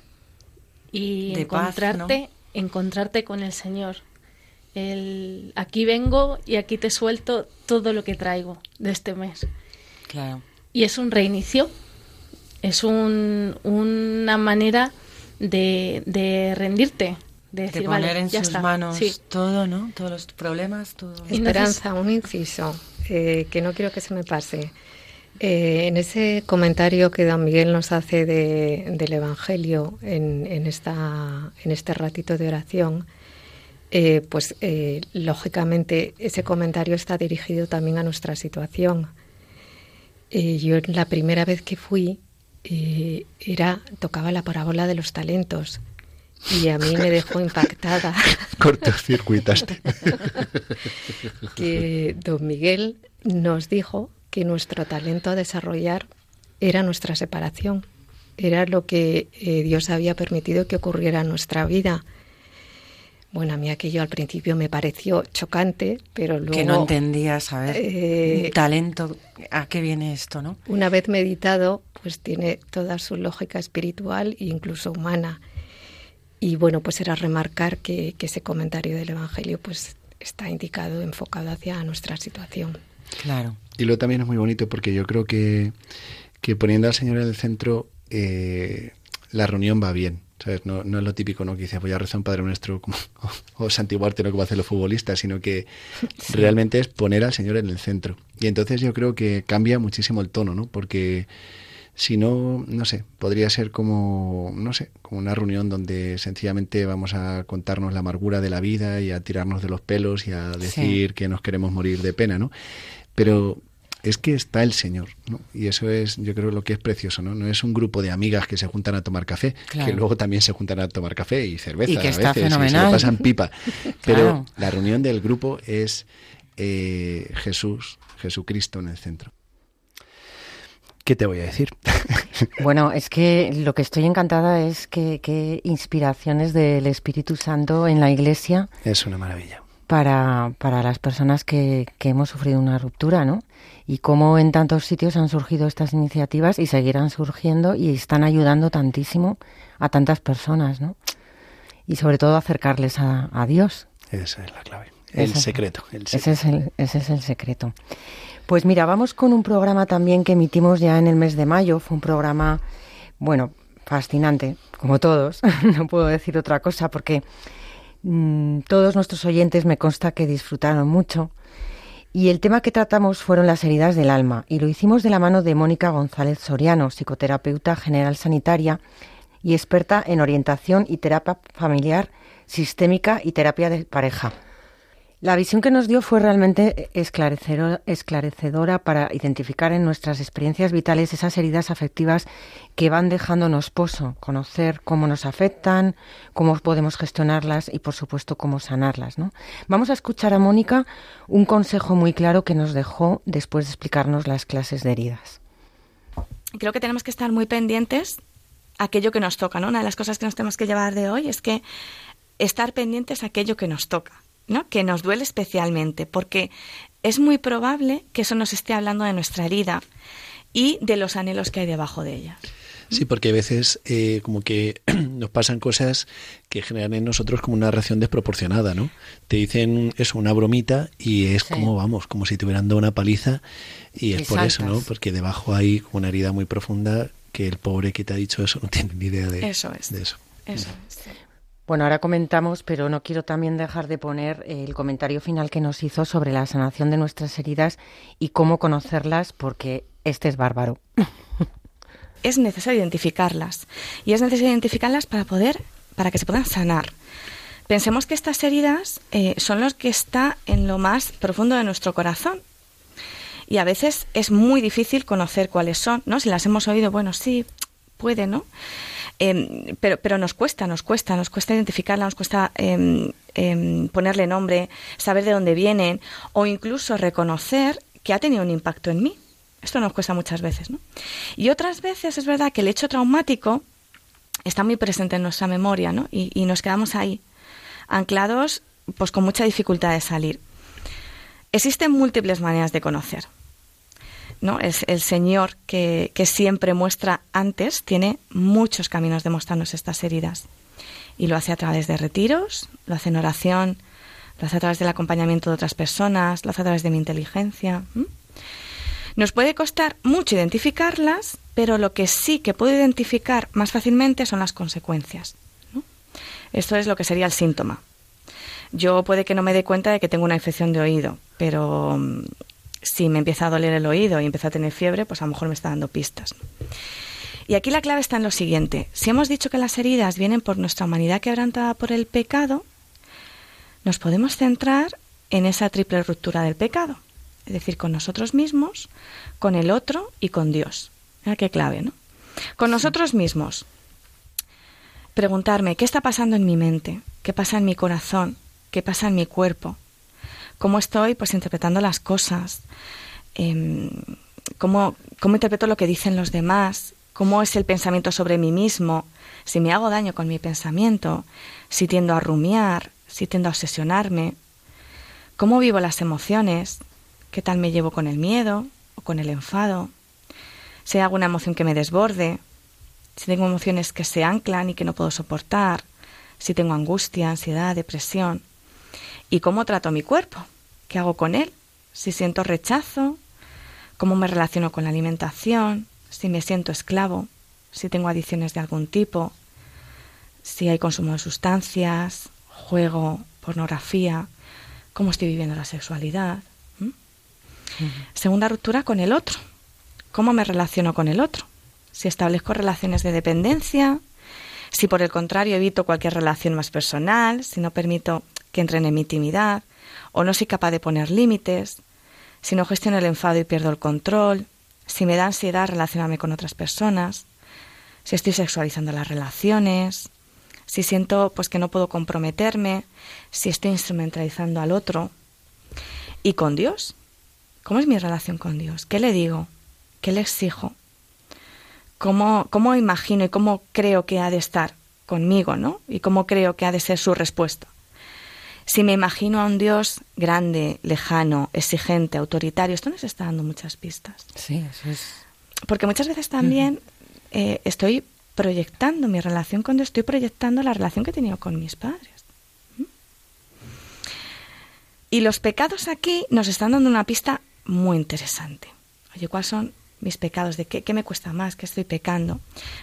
y De paz, encontrarte, encontrarte con el Señor. El, aquí vengo y aquí te suelto todo lo que traigo de este mes. Claro. Y es un reinicio, es un- una manera de, de rendirte, de poner vale, en ya sus está. manos Sí. todo, ¿no? Todos los problemas, todo. Esperanza, un inciso eh, que no quiero que se me pase. Eh, en ese comentario que don Miguel nos hace de- del Evangelio en, en esta, en este ratito de oración, eh, pues eh, lógicamente ese comentario está dirigido también a nuestra situación. Eh, yo la primera vez que fui eh, era tocaba la parábola de los talentos y a mí me dejó impactada Cortocircuitaste. que don Miguel nos dijo que nuestro talento a desarrollar era nuestra separación, era lo que eh, Dios había permitido que ocurriera en nuestra vida. Bueno, a mí aquello al principio me pareció chocante, pero luego... Que no entendías, a ver, Eh, talento, ¿a qué viene esto, no? Una vez meditado, pues tiene toda su lógica espiritual e incluso humana. Y bueno, pues era remarcar que, que ese comentario del Evangelio pues está indicado, enfocado hacia nuestra situación. Claro. Y luego también es muy bonito porque yo creo que, que poniendo al Señor en el centro, eh, la reunión va bien. ¿Sabes? No, no es lo típico ¿no? que dices voy a rezar un Padre Nuestro como, o, o santiguarte, ¿no? como hacen los futbolistas, sino que Sí. realmente es poner al Señor en el centro. Y entonces yo creo que cambia muchísimo el tono, ¿no? Porque si no, no sé, podría ser como, no sé, como una reunión donde sencillamente vamos a contarnos la amargura de la vida y a tirarnos de los pelos y a decir que nos queremos morir de pena, ¿no? Pero es que está el Señor, ¿no? Y eso es, yo creo, lo que es precioso, ¿no? No es un grupo de amigas que se juntan a tomar café, Claro. que luego también se juntan a tomar café y cerveza Y que a está veces, y se fenomenal. lo pasan pipa. Pero Claro. la reunión del grupo es eh, Jesús, Jesucristo en el centro. ¿Qué te voy a decir? Bueno, es que lo que estoy encantada es que, que inspiraciones del Espíritu Santo en la Iglesia Es una maravilla. Para, para las personas que, que hemos sufrido una ruptura, ¿no? Y cómo en tantos sitios han surgido estas iniciativas y seguirán surgiendo y están ayudando tantísimo a tantas personas, ¿no? Y sobre todo acercarles a, a Dios. Esa es la clave. El Ese- secreto. El Ese secreto. es el, ese es el secreto. Pues mira, vamos con un programa también que emitimos ya en el mes de mayo. Fue un programa, bueno, fascinante, como todos. no puedo decir otra cosa porque mm, todos nuestros oyentes me consta que disfrutaron mucho. Y el tema que tratamos fueron las heridas del alma. Y lo hicimos de la mano de Mónica González Soriano, psicoterapeuta general sanitaria y experta en orientación y terapia familiar sistémica y terapia de pareja. La visión que nos dio fue realmente esclarecedora, para identificar en nuestras experiencias vitales esas heridas afectivas que van dejándonos pozo, conocer cómo nos afectan, cómo podemos gestionarlas y, por supuesto, cómo sanarlas. ¿no? Vamos a escuchar a Mónica un consejo muy claro que nos dejó después de explicarnos las clases de heridas. creo que tenemos que estar muy pendientes a aquello que nos toca, ¿no? Una de las cosas que nos tenemos que llevar de hoy es que estar pendientes a aquello que nos toca, ¿no? Que nos duele especialmente, porque es muy probable que eso nos esté hablando de nuestra herida y de los anhelos que hay debajo de ella. Sí, porque a veces eh, como que nos pasan cosas que generan en nosotros como una reacción desproporcionada, ¿no? Te dicen eso, una bromita y es Sí. como, vamos, como si te hubieran dado una paliza y es Y por eso, ¿no? Porque debajo hay una herida muy profunda que el pobre que te ha dicho eso no tiene ni idea de Eso es. de eso. Eso es. Bueno, ahora comentamos, pero no quiero también dejar de poner el comentario final que nos hizo sobre la sanación de nuestras heridas y cómo conocerlas, porque este es bárbaro. es necesario identificarlas y es necesario identificarlas para poder para que se puedan sanar. Pensemos que estas heridas eh, son los que está en lo más profundo de nuestro corazón y a veces es muy difícil conocer cuáles son no si las hemos oído bueno sí puede no Em, pero pero nos cuesta nos cuesta nos cuesta identificarla nos cuesta em, em, ponerle nombre saber de dónde vienen o incluso reconocer que ha tenido un impacto en mí esto nos cuesta muchas veces, ¿no? Y otras veces es verdad que el hecho traumático está muy presente en nuestra memoria, ¿no? Y, y nos quedamos ahí, anclados, pues con mucha dificultad de salir. Existen múltiples maneras de conocer. ¿No? Es el Señor que, siempre muestra antes, tiene muchos caminos de mostrarnos estas heridas. Y lo hace a través de retiros, lo hace en oración, lo hace a través del acompañamiento de otras personas, lo hace a través de mi inteligencia. Nos puede costar mucho identificarlas, pero lo que sí que puedo identificar más fácilmente son las consecuencias. Esto es lo que sería el síntoma. Yo puede que no me dé cuenta de que tengo una infección de oído, pero si me empieza a doler el oído y empieza a tener fiebre, pues a lo mejor me está dando pistas. Y aquí la clave está en lo siguiente. Si hemos dicho que las heridas vienen por nuestra humanidad quebrantada por el pecado, nos podemos centrar en esa triple ruptura del pecado, es decir, con nosotros mismos, con el otro y con Dios. Mira qué clave, ¿no? Con nosotros mismos. Preguntarme, ¿qué está pasando en mi mente? ¿Qué pasa en mi corazón? ¿Qué pasa en mi cuerpo? ¿Cómo estoy pues interpretando las cosas? Em, ¿cómo, ¿Cómo interpreto lo que dicen los demás? ¿Cómo es el pensamiento sobre mí mismo? Si me hago daño con mi pensamiento, si tiendo a rumiar, si tiendo a obsesionarme, cómo vivo las emociones, qué tal me llevo con el miedo o con el enfado, si hay alguna emoción que me desborde, si tengo emociones que se anclan y que no puedo soportar, si tengo angustia, ansiedad, depresión, y cómo trato mi cuerpo, qué hago con él, si siento rechazo, cómo me relaciono con la alimentación, si me siento esclavo, si tengo adicciones de algún tipo, si hay consumo de sustancias, juego, pornografía, cómo estoy viviendo la sexualidad. Segunda ruptura con el otro. ¿Cómo me relaciono con el otro? Si establezco relaciones de dependencia, si por el contrario evito cualquier relación más personal, si no permito que entren en mi intimidad, o no soy capaz de poner límites, si no gestiono el enfado y pierdo el control, si me da ansiedad relacionarme con otras personas, si estoy sexualizando las relaciones, si siento pues que no puedo comprometerme, si estoy instrumentalizando al otro. ¿Y con Dios? ¿Cómo es mi relación con Dios? ¿Qué le digo? ¿Qué le exijo? ¿Cómo, cómo imagino y cómo creo que ha de estar conmigo, ¿no? Y cómo creo que ha de ser su respuesta. Si me imagino a un Dios grande, lejano, exigente, autoritario, esto nos está dando muchas pistas. Sí, eso es. Porque muchas veces también eh, estoy proyectando mi relación con Dios, estoy proyectando la relación que he tenido con mis padres. ¿Mm? Y los pecados aquí nos están dando una pista muy interesante. Oye, ¿cuáles son mis pecados? ¿De qué, qué me cuesta más? ¿Qué estoy pecando?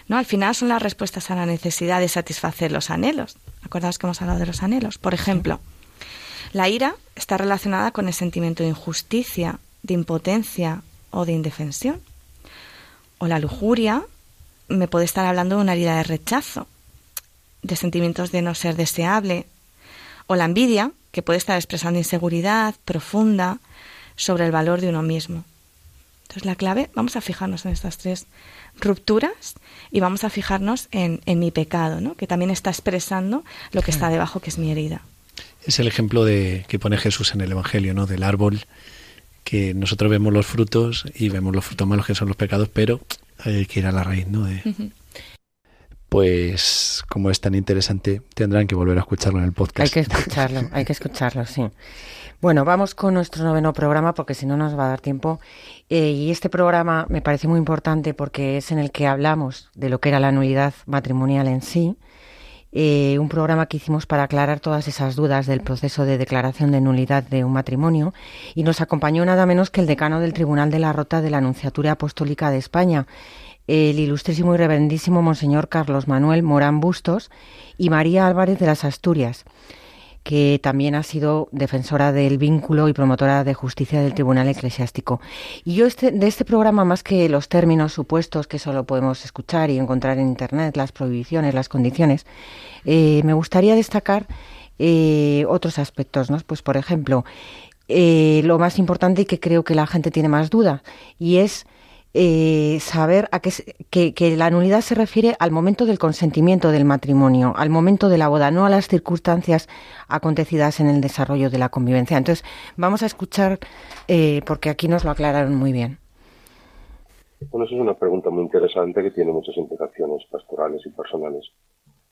No, al final son las respuestas a la necesidad de satisfacer los anhelos. Acordaos que hemos hablado de los anhelos. Por ejemplo, la ira está relacionada con el sentimiento de injusticia, de impotencia o de indefensión. O la lujuria me puede estar hablando de una herida de rechazo, de sentimientos de no ser deseable. O la envidia, que puede estar expresando inseguridad profunda sobre el valor de uno mismo. Entonces la clave, vamos a fijarnos en estas tres rupturas y vamos a fijarnos en, en mi pecado, ¿no? que también está expresando lo que está debajo, que es mi herida. Es el ejemplo de que pone Jesús en el Evangelio, ¿no? Del árbol que nosotros vemos los frutos y vemos los frutos malos que son los pecados, pero hay que ir a la raíz, ¿no? De... Pues como es tan interesante, tendrán que volver a escucharlo en el podcast. Hay que escucharlo, hay que escucharlo, sí. Bueno, vamos con nuestro noveno programa porque si no nos va a dar tiempo. Eh, y este programa me parece muy importante porque es en el que hablamos de lo que era la nulidad matrimonial en sí. Eh, un programa que hicimos para aclarar todas esas dudas del proceso de declaración de nulidad de un matrimonio y nos acompañó nada menos que el decano del Tribunal de la Rota de la Anunciatura Apostólica de España, el ilustrísimo y reverendísimo Monseñor Carlos Manuel Morán Bustos y María Álvarez de las Asturias que también ha sido defensora del vínculo y promotora de justicia del Tribunal Eclesiástico. Y yo este, de este programa, más que los términos supuestos que solo podemos escuchar y encontrar en Internet, las prohibiciones, las condiciones, eh, me gustaría destacar eh, otros aspectos, ¿no? Pues, por ejemplo, eh, lo más importante y que creo que la gente tiene más duda, y es eh, saber a qué, que, que la nulidad se refiere al momento del consentimiento del matrimonio, al momento de la boda, no a las circunstancias acontecidas en el desarrollo de la convivencia. Entonces, vamos a escuchar, eh, porque aquí nos lo aclararon muy bien. Bueno, esa es una pregunta muy interesante que tiene muchas implicaciones pastorales y personales.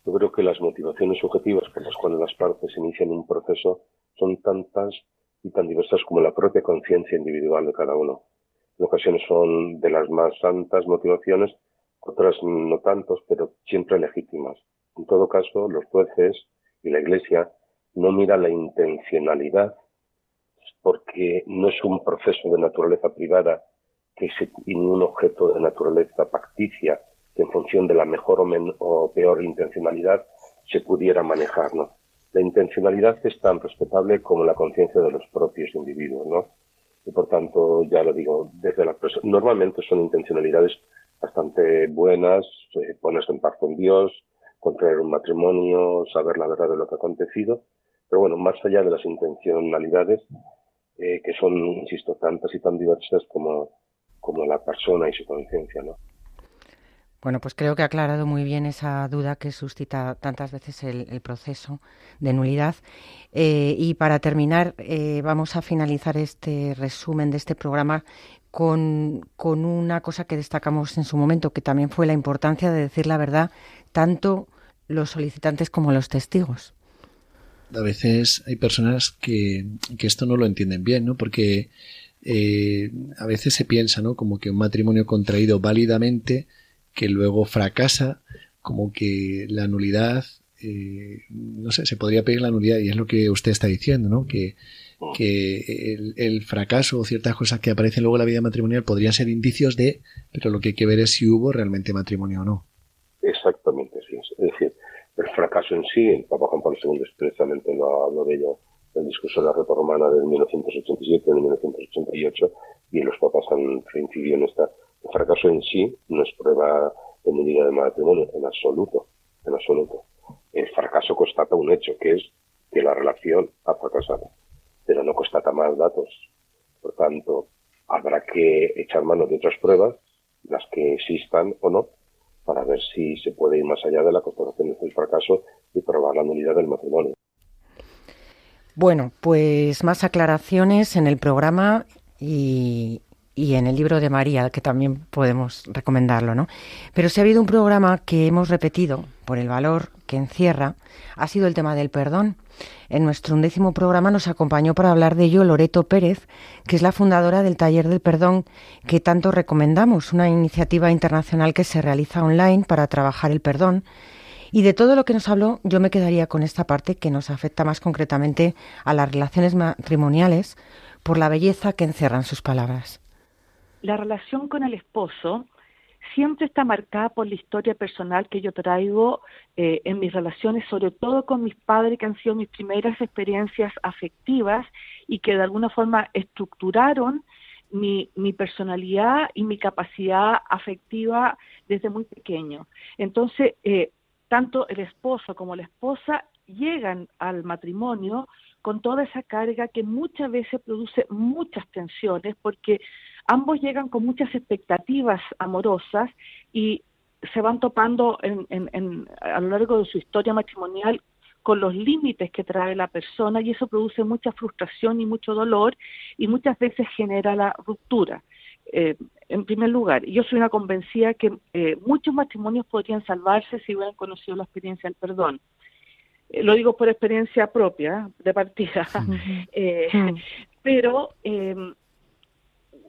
Yo creo que las motivaciones subjetivas por las cuales las partes inician un proceso son tantas y tan diversas como la propia conciencia individual de cada uno. En ocasiones son de las más santas motivaciones, otras no tantos, pero siempre legítimas. En todo caso, los jueces y la Iglesia no miran la intencionalidad porque no es un proceso de naturaleza privada que se, un objeto de naturaleza pacticia que en función de la mejor o peor intencionalidad se pudiera manejar, ¿no? La intencionalidad es tan respetable como la conciencia de los propios individuos, ¿no? Y por tanto, ya lo digo, desde la normalmente son intencionalidades bastante buenas, eh, ponerse en paz con Dios, contraer un matrimonio, saber la verdad de lo que ha acontecido, Pero bueno, más allá de las intencionalidades, eh, que son, insisto, tantas y tan diversas como, como la persona y su conciencia, ¿no? Bueno, pues creo que ha aclarado muy bien esa duda que suscita tantas veces el, proceso de nulidad. Eh, y para terminar, eh, vamos a finalizar este resumen de este programa con, con una cosa que destacamos en su momento, que también fue la importancia de decir la verdad tanto los solicitantes como los testigos. A veces hay personas que, que esto no lo entienden bien, ¿no? Porque eh, a veces se piensa, ¿no? Como que un matrimonio contraído válidamente que luego fracasa, como que la nulidad, eh, no sé, se podría pedir la nulidad y es lo que usted está diciendo, ¿no? Que, que el, el fracaso o ciertas cosas que aparecen luego en la vida matrimonial podrían ser indicios de, pero lo que hay que ver es si hubo realmente matrimonio o no. Exactamente, sí. Es decir, el fracaso en sí, el Papa Juan Pablo II expresamente lo habló de ello en el discurso de la Reforma Romana del 1987 del 1988 y los papas han reincidido en esta. El fracaso en sí no es prueba de nulidad de matrimonio, en absoluto, en absoluto. El fracaso constata un hecho, que es que la relación ha fracasado, pero no constata más datos. Por tanto, habrá que echar mano de otras pruebas, las que existan o no, para ver si se puede ir más allá de la constatación del fracaso y probar la nulidad del matrimonio. Bueno, pues más aclaraciones en el programa y, y en el libro de María, que también podemos recomendarlo, ¿no? Pero si ha habido un programa que hemos repetido por el valor que encierra, ha sido el tema del perdón. En nuestro undécimo programa nos acompañó para hablar de ello Loreto Pérez, que es la fundadora del Taller del Perdón que tanto recomendamos, una iniciativa internacional que se realiza online para trabajar el perdón. Y de todo lo que nos habló, yo me quedaría con esta parte que nos afecta más concretamente a las relaciones matrimoniales por la belleza que encierran sus palabras la relación con el esposo siempre está marcada por la historia personal que yo traigo eh, en mis relaciones, sobre todo con mis padres, que han sido mis primeras experiencias afectivas y que de alguna forma estructuraron mi, mi personalidad y mi capacidad afectiva desde muy pequeño. Entonces, eh, tanto el esposo como la esposa llegan al matrimonio con toda esa carga que muchas veces produce muchas tensiones porque ambos llegan con muchas expectativas amorosas y se van topando en, en, en, a lo largo de su historia matrimonial con los límites que trae la persona y eso produce mucha frustración y mucho dolor y muchas veces genera la ruptura. Eh, en primer lugar, yo soy una convencida que eh, muchos matrimonios podrían salvarse si hubieran conocido la experiencia del perdón. Eh, lo digo por experiencia propia, de partida. eh, pero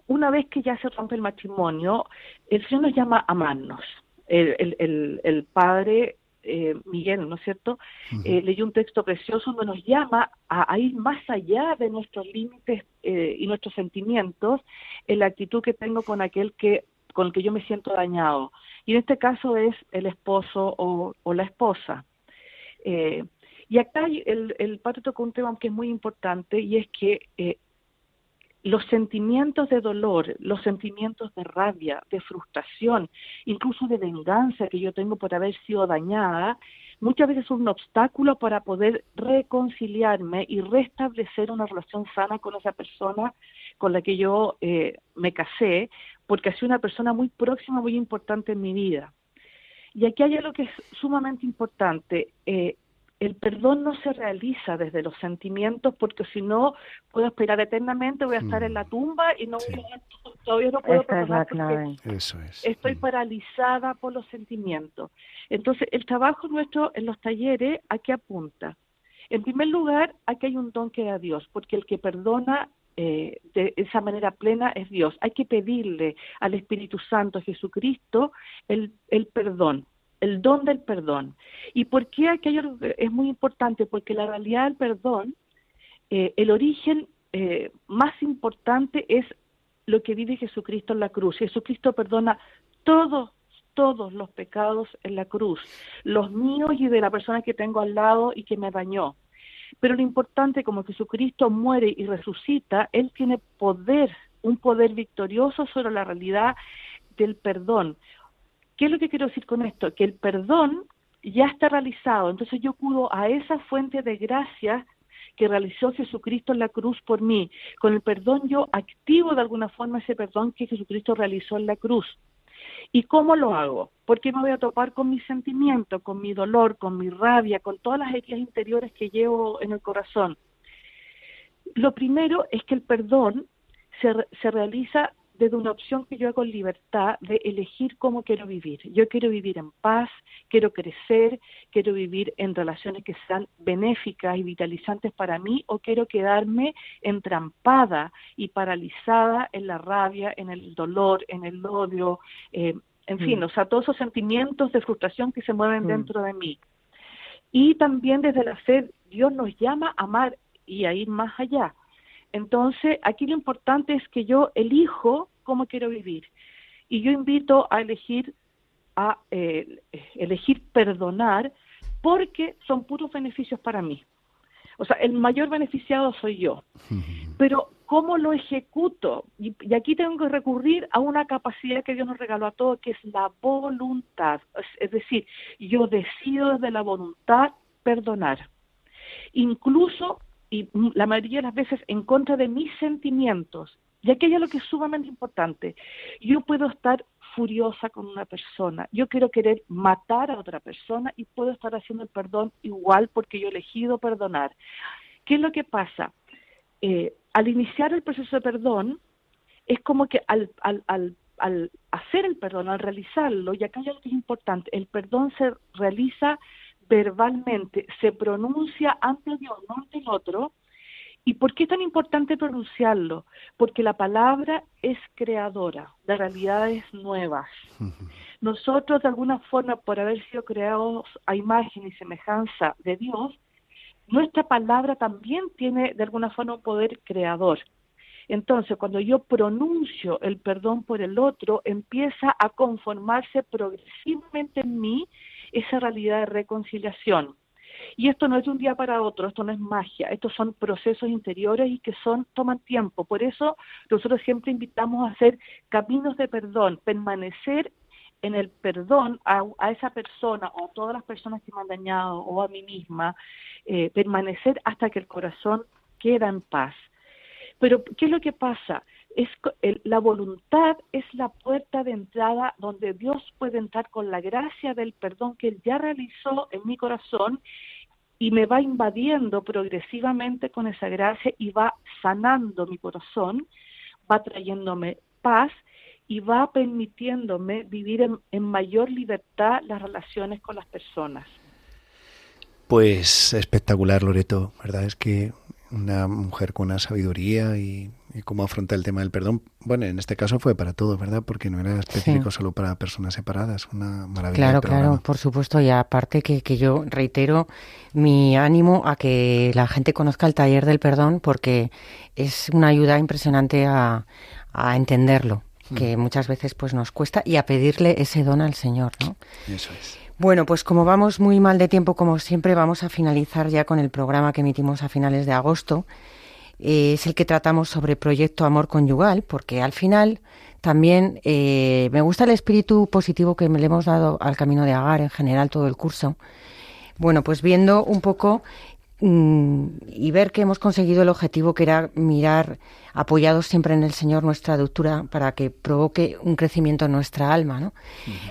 una vez que ya se rompe el matrimonio, el Señor nos llama a amarnos. El, el, el, el padre eh, Miguel, ¿no es cierto? eh, leyó un texto precioso donde nos llama a, a ir más allá de nuestros límites eh, y nuestros sentimientos en la actitud que tengo con aquel que con el que yo me siento dañado. Y en este caso es el esposo o, o la esposa. Y acá el, el padre tocó un tema que es muy importante y es que los sentimientos de dolor, los sentimientos de rabia, de frustración, incluso de venganza que yo tengo por haber sido dañada, muchas veces son un obstáculo para poder reconciliarme y restablecer una relación sana con esa persona con la que yo eh, me casé, porque ha sido una persona muy próxima, muy importante en mi vida. Y aquí hay algo que es sumamente importante. Eh, el perdón no se realiza desde los sentimientos porque si no puedo esperar eternamente, voy a estar en la tumba y no voy a, todavía no puedo Esa es la perdonar porque clave. Eso es. estoy paralizada por los sentimientos. Entonces, el trabajo nuestro en los talleres, ¿a qué apunta? En primer lugar, aquí hay un don que da Dios, porque el que perdona eh, de esa manera plena es Dios. Hay que pedirle al Espíritu Santo, a Jesucristo, el, el perdón el don del perdón. ¿Y por qué aquello es muy importante? Porque la realidad del perdón, eh, el origen eh, más importante es lo que vive Jesucristo en la cruz. Jesucristo perdona todos, todos los pecados en la cruz, los míos y de la persona que tengo al lado y que me dañó. Pero lo importante, como Jesucristo muere y resucita, Él tiene poder, un poder victorioso sobre la realidad del perdón. ¿Qué es lo que quiero decir con esto? Que el perdón ya está realizado, entonces yo acudo a esa fuente de gracia que realizó Jesucristo en la cruz por mí. Con el perdón yo activo de alguna forma ese perdón que Jesucristo realizó en la cruz. ¿Y cómo lo hago? Porque me voy a topar con mi sentimiento, con mi dolor, con mi rabia, con todas las heridas interiores que llevo en el corazón. Lo primero es que el perdón se, se realiza desde una opción que yo hago en libertad de elegir cómo quiero vivir. Yo quiero vivir en paz, quiero crecer, quiero vivir en relaciones que sean benéficas y vitalizantes para mí o quiero quedarme entrampada y paralizada en la rabia, en el dolor, en el odio, eh, en fin, Mm. o sea, todos esos sentimientos de frustración que se mueven Mm. dentro de mí. Y también desde la fe, Dios nos llama a amar y a ir más allá. Entonces, aquí lo importante es que yo elijo cómo quiero vivir. Y yo invito a elegir, a eh, elegir perdonar, porque son puros beneficios para mí. O sea, el mayor beneficiado soy yo. Pero, ¿cómo lo ejecuto? Y, y aquí tengo que recurrir a una capacidad que Dios nos regaló a todos, que es la voluntad. Es, es decir, yo decido desde la voluntad perdonar. Incluso, y la mayoría de las veces, en contra de mis sentimientos. Y aquí hay algo que es sumamente importante. Yo puedo estar furiosa con una persona, yo quiero querer matar a otra persona y puedo estar haciendo el perdón igual porque yo he elegido perdonar. ¿Qué es lo que pasa? Eh, al iniciar el proceso de perdón, es como que al, al, al, al hacer el perdón, al realizarlo, y acá hay algo que es importante, el perdón se realiza verbalmente, se pronuncia ante Dios, no ante el otro. ¿Y por qué es tan importante pronunciarlo? Porque la palabra es creadora de realidades nuevas. Nosotros, de alguna forma, por haber sido creados a imagen y semejanza de Dios, nuestra palabra también tiene, de alguna forma, un poder creador. Entonces, cuando yo pronuncio el perdón por el otro, empieza a conformarse progresivamente en mí esa realidad de reconciliación. Y esto no es de un día para otro, esto no es magia, estos son procesos interiores y que son toman tiempo. Por eso nosotros siempre invitamos a hacer caminos de perdón, permanecer en el perdón a, a esa persona o a todas las personas que me han dañado o a mí misma, eh, permanecer hasta que el corazón queda en paz. Pero, ¿qué es lo que pasa? Es, la voluntad es la puerta de entrada donde Dios puede entrar con la gracia del perdón que Él ya realizó en mi corazón y me va invadiendo progresivamente con esa gracia y va sanando mi corazón, va trayéndome paz y va permitiéndome vivir en, en mayor libertad las relaciones con las personas. Pues espectacular, Loreto, ¿verdad? Es que una mujer con una sabiduría y, y cómo afronta el tema del perdón. Bueno, en este caso fue para todos, ¿verdad? Porque no era específico solo para personas separadas. Una maravilla. Claro, claro, por supuesto. Y aparte que, que yo reitero mi ánimo a que la gente conozca el taller del perdón porque es una ayuda impresionante a, a entenderlo, que muchas veces pues nos cuesta y a pedirle ese don al Señor, ¿no? Eso es. Bueno, pues como vamos muy mal de tiempo, como siempre, vamos a finalizar ya con el programa que emitimos a finales de agosto. Eh, es el que tratamos sobre Proyecto Amor Conyugal, porque al final también eh, me gusta el espíritu positivo que le hemos dado al Camino de Agar en general todo el curso. Bueno, pues viendo un poco mm, y ver que hemos conseguido el objetivo que era mirar apoyados siempre en el Señor nuestra doctura para que provoque un crecimiento en nuestra alma, ¿no?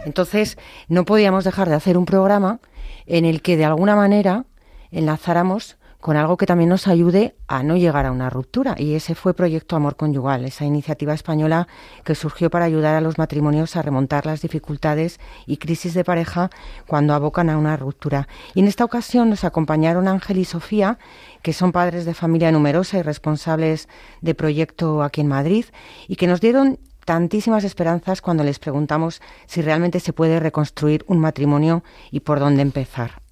Entonces, no podíamos dejar de hacer un programa en el que de alguna manera enlazáramos con algo que también nos ayude a no llegar a una ruptura. Y ese fue Proyecto Amor Conyugal, esa iniciativa española que surgió para ayudar a los matrimonios a remontar las dificultades y crisis de pareja cuando abocan a una ruptura. Y en esta ocasión nos acompañaron Ángel y Sofía, que son padres de familia numerosa y responsables de proyecto aquí en Madrid, y que nos dieron tantísimas esperanzas cuando les preguntamos si realmente se puede reconstruir un matrimonio y por dónde empezar.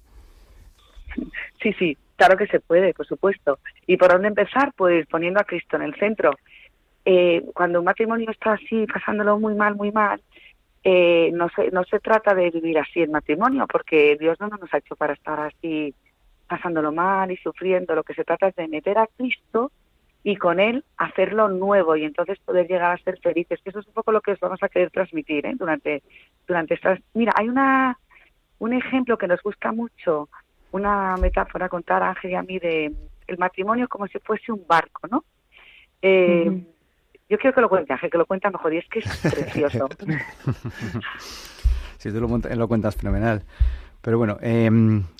Sí, sí, claro que se puede, por supuesto. ¿Y por dónde empezar? Pues poniendo a Cristo en el centro. Eh, cuando un matrimonio está así, pasándolo muy mal, muy mal, eh, no, se, no se trata de vivir así el matrimonio, porque Dios no nos ha hecho para estar así, pasándolo mal y sufriendo. Lo que se trata es de meter a Cristo y con Él hacerlo nuevo y entonces poder llegar a ser felices. Eso es un poco lo que os vamos a querer transmitir ¿eh? durante, durante estas... Mira, hay una, un ejemplo que nos gusta mucho una metáfora contar a Ángel y a mí de el matrimonio como si fuese un barco, ¿no? Eh, Yo quiero que lo cuente, Ángel, que lo cuenta mejor, y es que es precioso. si tú lo, cuentas fenomenal. Pero bueno, eh,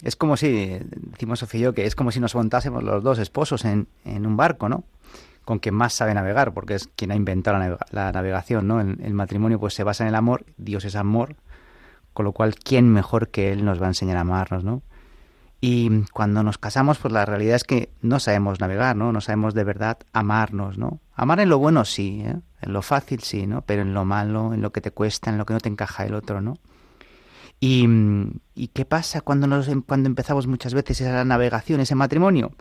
es como si, decimos Sofía y yo, que es como si nos montásemos los dos esposos en, en un barco, ¿no? Con quien más sabe navegar, porque es quien ha inventado la, navega- la navegación, ¿no? El, el matrimonio pues se basa en el amor, Dios es amor, con lo cual, ¿quién mejor que Él nos va a enseñar a amarnos, ¿no? Y cuando nos casamos, pues la realidad es que no sabemos navegar, ¿no? No sabemos de verdad amarnos, ¿no? Amar en lo bueno sí, ¿eh? en lo fácil sí, ¿no? Pero en lo malo, en lo que te cuesta, en lo que no te encaja el otro, ¿no? ¿Y, mm, ¿y qué pasa cuando, nos, em, cuando empezamos muchas veces esa navegación, ese matrimonio?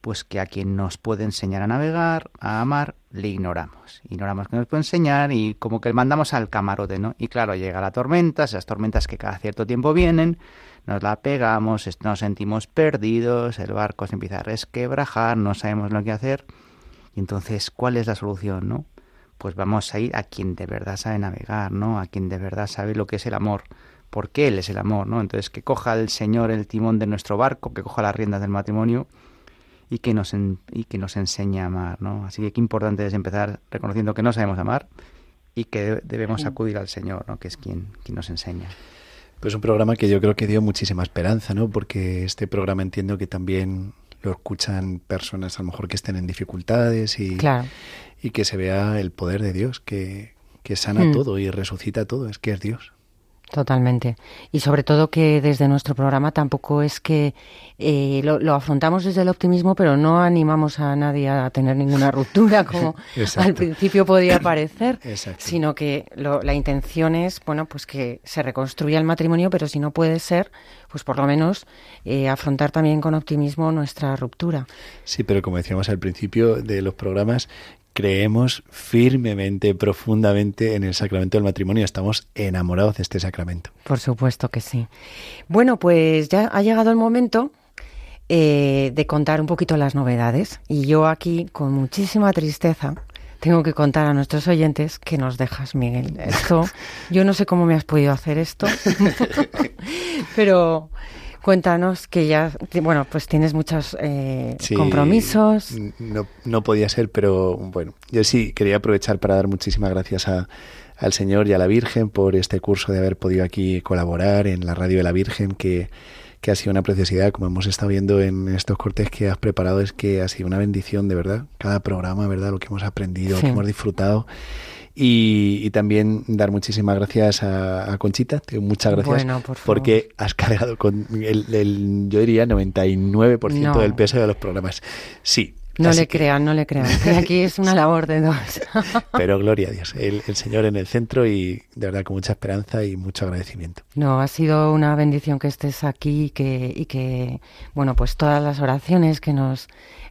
Pues que a quien nos puede enseñar a navegar, a amar, le ignoramos. Ignoramos que nos puede enseñar y como que le mandamos al camarote, ¿no? Y claro, llega la tormenta, esas tormentas que cada cierto tiempo vienen, nos la pegamos, nos sentimos perdidos, el barco se empieza a resquebrajar, no sabemos lo que hacer. Y entonces, ¿cuál es la solución, no? Pues vamos a ir a quien de verdad sabe navegar, ¿no? A quien de verdad sabe lo que es el amor, porque Él es el amor, ¿no? Entonces, que coja el Señor el timón de nuestro barco, que coja las riendas del matrimonio y que nos, en- y que nos enseñe a amar, ¿no? Así que qué importante es empezar reconociendo que no sabemos amar y que de- debemos acudir al Señor, ¿no? Que es quien, quien nos enseña. Pues un programa que yo creo que dio muchísima esperanza, ¿no? Porque este programa entiendo que también lo escuchan personas a lo mejor que estén en dificultades y, Claro. y que se vea el poder de Dios, que, que sana Hmm. todo y resucita todo, es que es Dios. Totalmente. Y sobre todo que desde nuestro programa tampoco es que eh, lo, lo afrontamos desde el optimismo, pero no animamos a nadie a tener ninguna ruptura, como al principio podía parecer, Exacto. sino que lo- la intención es, bueno, pues que se reconstruya el matrimonio, pero si no puede ser, pues por lo menos eh, afrontar también con optimismo nuestra ruptura. Sí, pero como decíamos al principio de los programas, creemos firmemente, profundamente en el sacramento del matrimonio. Estamos enamorados de este sacramento. Por supuesto que sí. Bueno, pues ya ha llegado el momento eh, de contar un poquito las novedades. Y yo aquí, con muchísima tristeza, tengo que contar a nuestros oyentes que nos dejas, Miguel. Esto, yo no sé cómo me has podido hacer esto, pero cuéntanos que ya, bueno, pues tienes muchos eh, Sí, compromisos. No, no podía ser, pero bueno, yo sí quería aprovechar para dar muchísimas gracias a, al Señor y a la Virgen por este curso de haber podido aquí colaborar en la Radio de la Virgen, que, que ha sido una preciosidad, como hemos estado viendo en estos cortes que has preparado, es que ha sido una bendición, de verdad, cada programa, ¿verdad? Lo que hemos aprendido, lo Sí. que hemos disfrutado. Y, y también dar muchísimas gracias a, a Conchita, muchas gracias Bueno, por favor. porque has cargado con el, el, yo diría 99% No. del peso de los programas. Sí. No así le que- crean, no le crean. que aquí es una labor de dos. pero gloria a Dios, el, el Señor en el centro y de verdad con mucha esperanza y mucho agradecimiento. No, ha sido una bendición que estés aquí y que, y que, bueno, pues todas las oraciones que nos,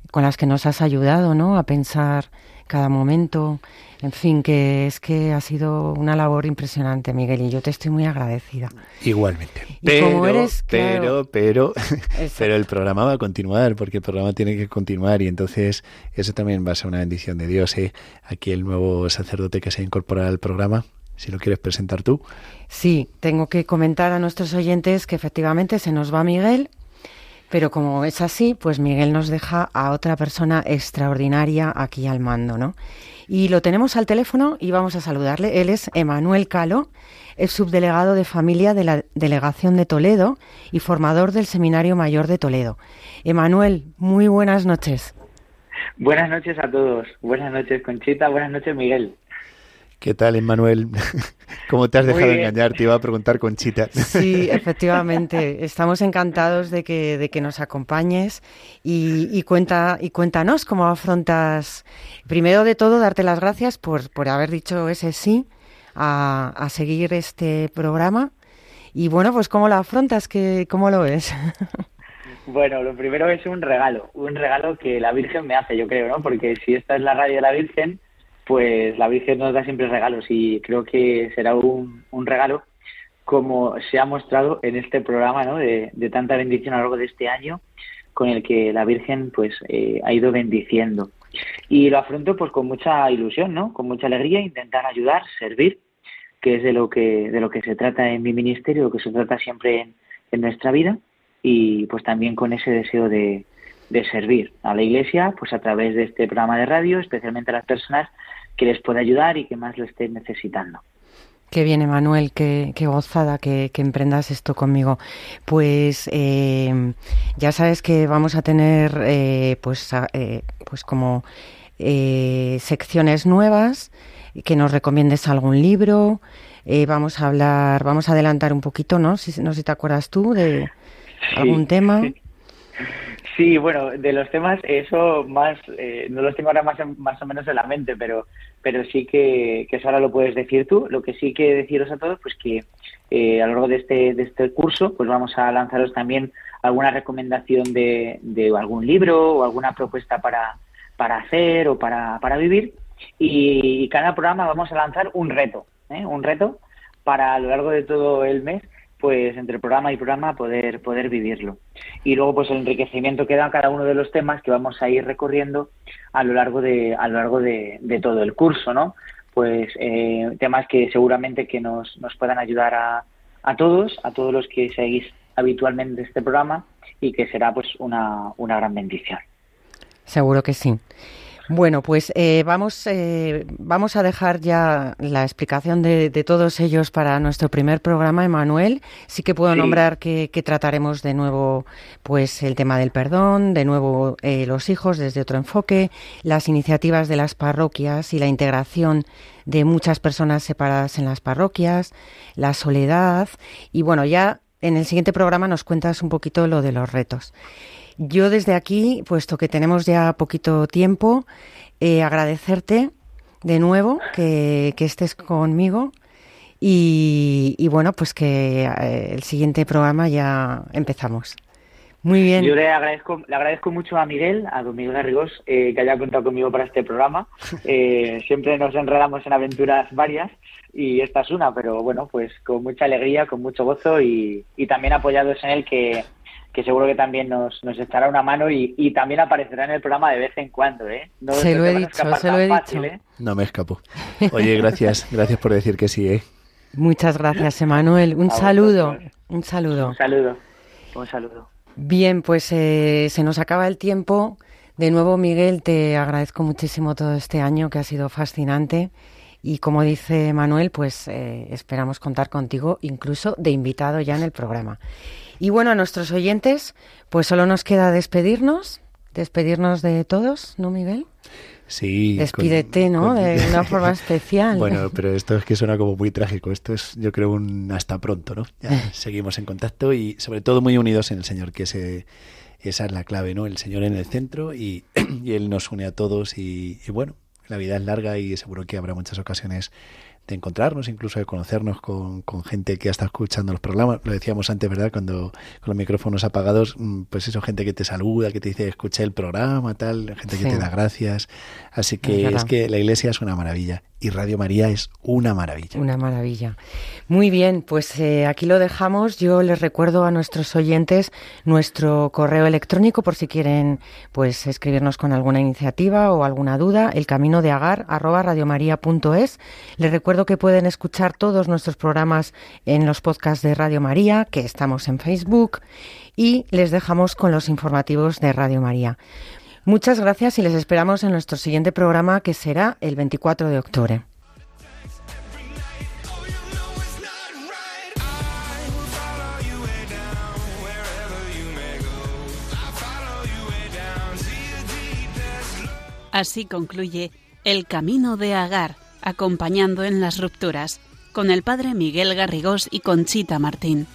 con las que nos has ayudado, ¿no? A pensar cada momento, en fin, que es que ha sido una labor impresionante, Miguel, y yo te estoy muy agradecida. Igualmente. Y Pero, como eres, pero, claro. pero, pero el programa va a continuar porque el programa tiene que continuar y entonces eso también va a ser una bendición de Dios. ¿eh? Aquí el nuevo sacerdote que se ha incorporado al programa, si lo quieres presentar tú. Sí, tengo que comentar a nuestros oyentes que efectivamente se nos va Miguel, pero como es así, pues Miguel nos deja a otra persona extraordinaria aquí al mando, ¿no? Y lo tenemos al teléfono y vamos a saludarle. Él es Emanuel Calo, es subdelegado de familia de la Delegación de Toledo y formador del Seminario Mayor de Toledo. Emanuel, muy buenas noches. Buenas noches a todos. Buenas noches, Conchita. Buenas noches, Miguel. ¿Qué tal, Emmanuel? ¿Cómo te has dejado engañar? Te iba a preguntar Conchita. Sí, efectivamente. Estamos encantados de que, de que nos acompañes y, y cuenta, y cuéntanos cómo afrontas, primero de todo, darte las gracias por, por haber dicho ese sí a, a seguir este programa. Y bueno, pues cómo lo afrontas, ¿Qué, cómo lo ves. Bueno, lo primero es un regalo, un regalo que la Virgen me hace, yo creo, ¿no? Porque si esta es la radio de la Virgen, pues la Virgen nos da siempre regalos y creo que será un, regalo como se ha mostrado en este programa, ¿no? De, tanta bendición a lo largo de este año, con el que la Virgen, pues, eh, ha ido bendiciendo. Y lo afronto, pues, con mucha ilusión, ¿no? Con mucha alegría, intentar ayudar, servir, que es de lo que de lo que se trata en mi ministerio, lo que se trata siempre en, en nuestra vida y pues también con ese deseo de, de servir a la Iglesia, pues a través de este programa de radio, especialmente a las personas que les puede ayudar y que más lo estén necesitando. Qué bien, Emanuel, qué, qué gozada que, que emprendas esto conmigo. Pues eh, ya sabes que vamos a tener eh, pues, eh, pues como eh, secciones nuevas, que nos recomiendes algún libro. eh, vamos a hablar, vamos a adelantar un poquito, ¿no? Si, no sé si te acuerdas tú de algún tema. Sí, bueno, de los temas, eso más, eh, no los tengo ahora más, más o menos en la mente, pero, pero sí que, eso ahora lo puedes decir tú. Lo que sí que deciros a todos, pues que eh, a lo largo de este, de este curso, pues vamos a lanzaros también alguna recomendación de, de algún libro o alguna propuesta para, para hacer o para, para vivir. Y, cada programa vamos a lanzar un reto, ¿eh? un reto para a lo largo de todo el mes pues entre programa y programa poder poder vivirlo. Y luego pues el enriquecimiento que da cada uno de los temas que vamos a ir recorriendo a lo largo de a lo largo de, de todo el curso no pues eh, temas que seguramente que nos, nos puedan ayudar a, a todos a todos los que seguís habitualmente este programa y que será pues una, una gran bendición. Seguro que sí. Bueno, pues eh, vamos, eh, vamos a dejar ya la explicación de, de todos ellos para nuestro primer programa, Emanuel. Sí que puedo Sí. nombrar que, que trataremos de nuevo pues el tema del perdón, de nuevo eh, los hijos desde otro enfoque, las iniciativas de las parroquias y la integración de muchas personas separadas en las parroquias, la soledad y bueno, ya en el siguiente programa nos cuentas un poquito lo de los retos. Yo desde aquí, puesto que tenemos ya poquito tiempo, eh, agradecerte de nuevo que, que estés conmigo y, y bueno, pues que eh, el siguiente programa ya empezamos. Muy bien. Yo le agradezco, le agradezco mucho a Miguel, a don Miguel Garrigós, eh, que haya contado conmigo para este programa. Eh, siempre nos enredamos en aventuras varias y esta es una, pero bueno, pues con mucha alegría, con mucho gozo y, y también apoyados en él, que, que seguro que también nos, nos echará una mano y, y también aparecerá en el programa de vez en cuando, ¿eh? No Se lo he dicho, se lo tan he fácil, dicho. ¿eh? No me escapo. Oye, gracias, gracias por decir que sí, ¿eh? Muchas gracias, Emanuel. Un saludo. Un saludo. Un saludo, un saludo. Bien, pues eh, se nos acaba el tiempo. De nuevo, Miguel, te agradezco muchísimo todo este año que ha sido fascinante. Y como dice Manuel, pues eh, esperamos contar contigo incluso de invitado ya en el programa. Y bueno, a nuestros oyentes, pues solo nos queda despedirnos, despedirnos de todos, ¿no, Miguel? Sí. con- Despídete, ¿no? con- De una forma especial. Bueno, pero esto es que suena como muy trágico. Esto es, yo creo, un hasta pronto, ¿no? Ya seguimos en contacto y sobre todo muy unidos en el Señor, que ese, esa es la clave, ¿no? El Señor en el centro y, y Él nos une a todos y, y bueno, la vida es larga y seguro que habrá muchas ocasiones de encontrarnos, incluso de conocernos con, con gente que estado escuchando los programas. Lo decíamos antes, ¿verdad? Cuando con los micrófonos apagados, mm, pues eso, gente que te saluda, que te dice, escuché el programa, tal, gente que te da gracias. Así que es, que la iglesia es una maravilla y Radio María es una maravilla. Una maravilla. Muy bien, pues eh, aquí lo dejamos. Yo les recuerdo a nuestros oyentes nuestro correo electrónico por si quieren pues escribirnos con alguna iniciativa o alguna duda, el camino de agar arroba radiomaria.es. Les que pueden escuchar todos nuestros programas en los podcasts de Radio María, que estamos en Facebook, y les dejamos con los informativos de Radio María. Muchas gracias y les esperamos en nuestro siguiente programa que será el 24 de octubre. Así concluye El Camino de Agar, acompañando en las rupturas, con el padre Miguel Garrigós y Conchita Martín.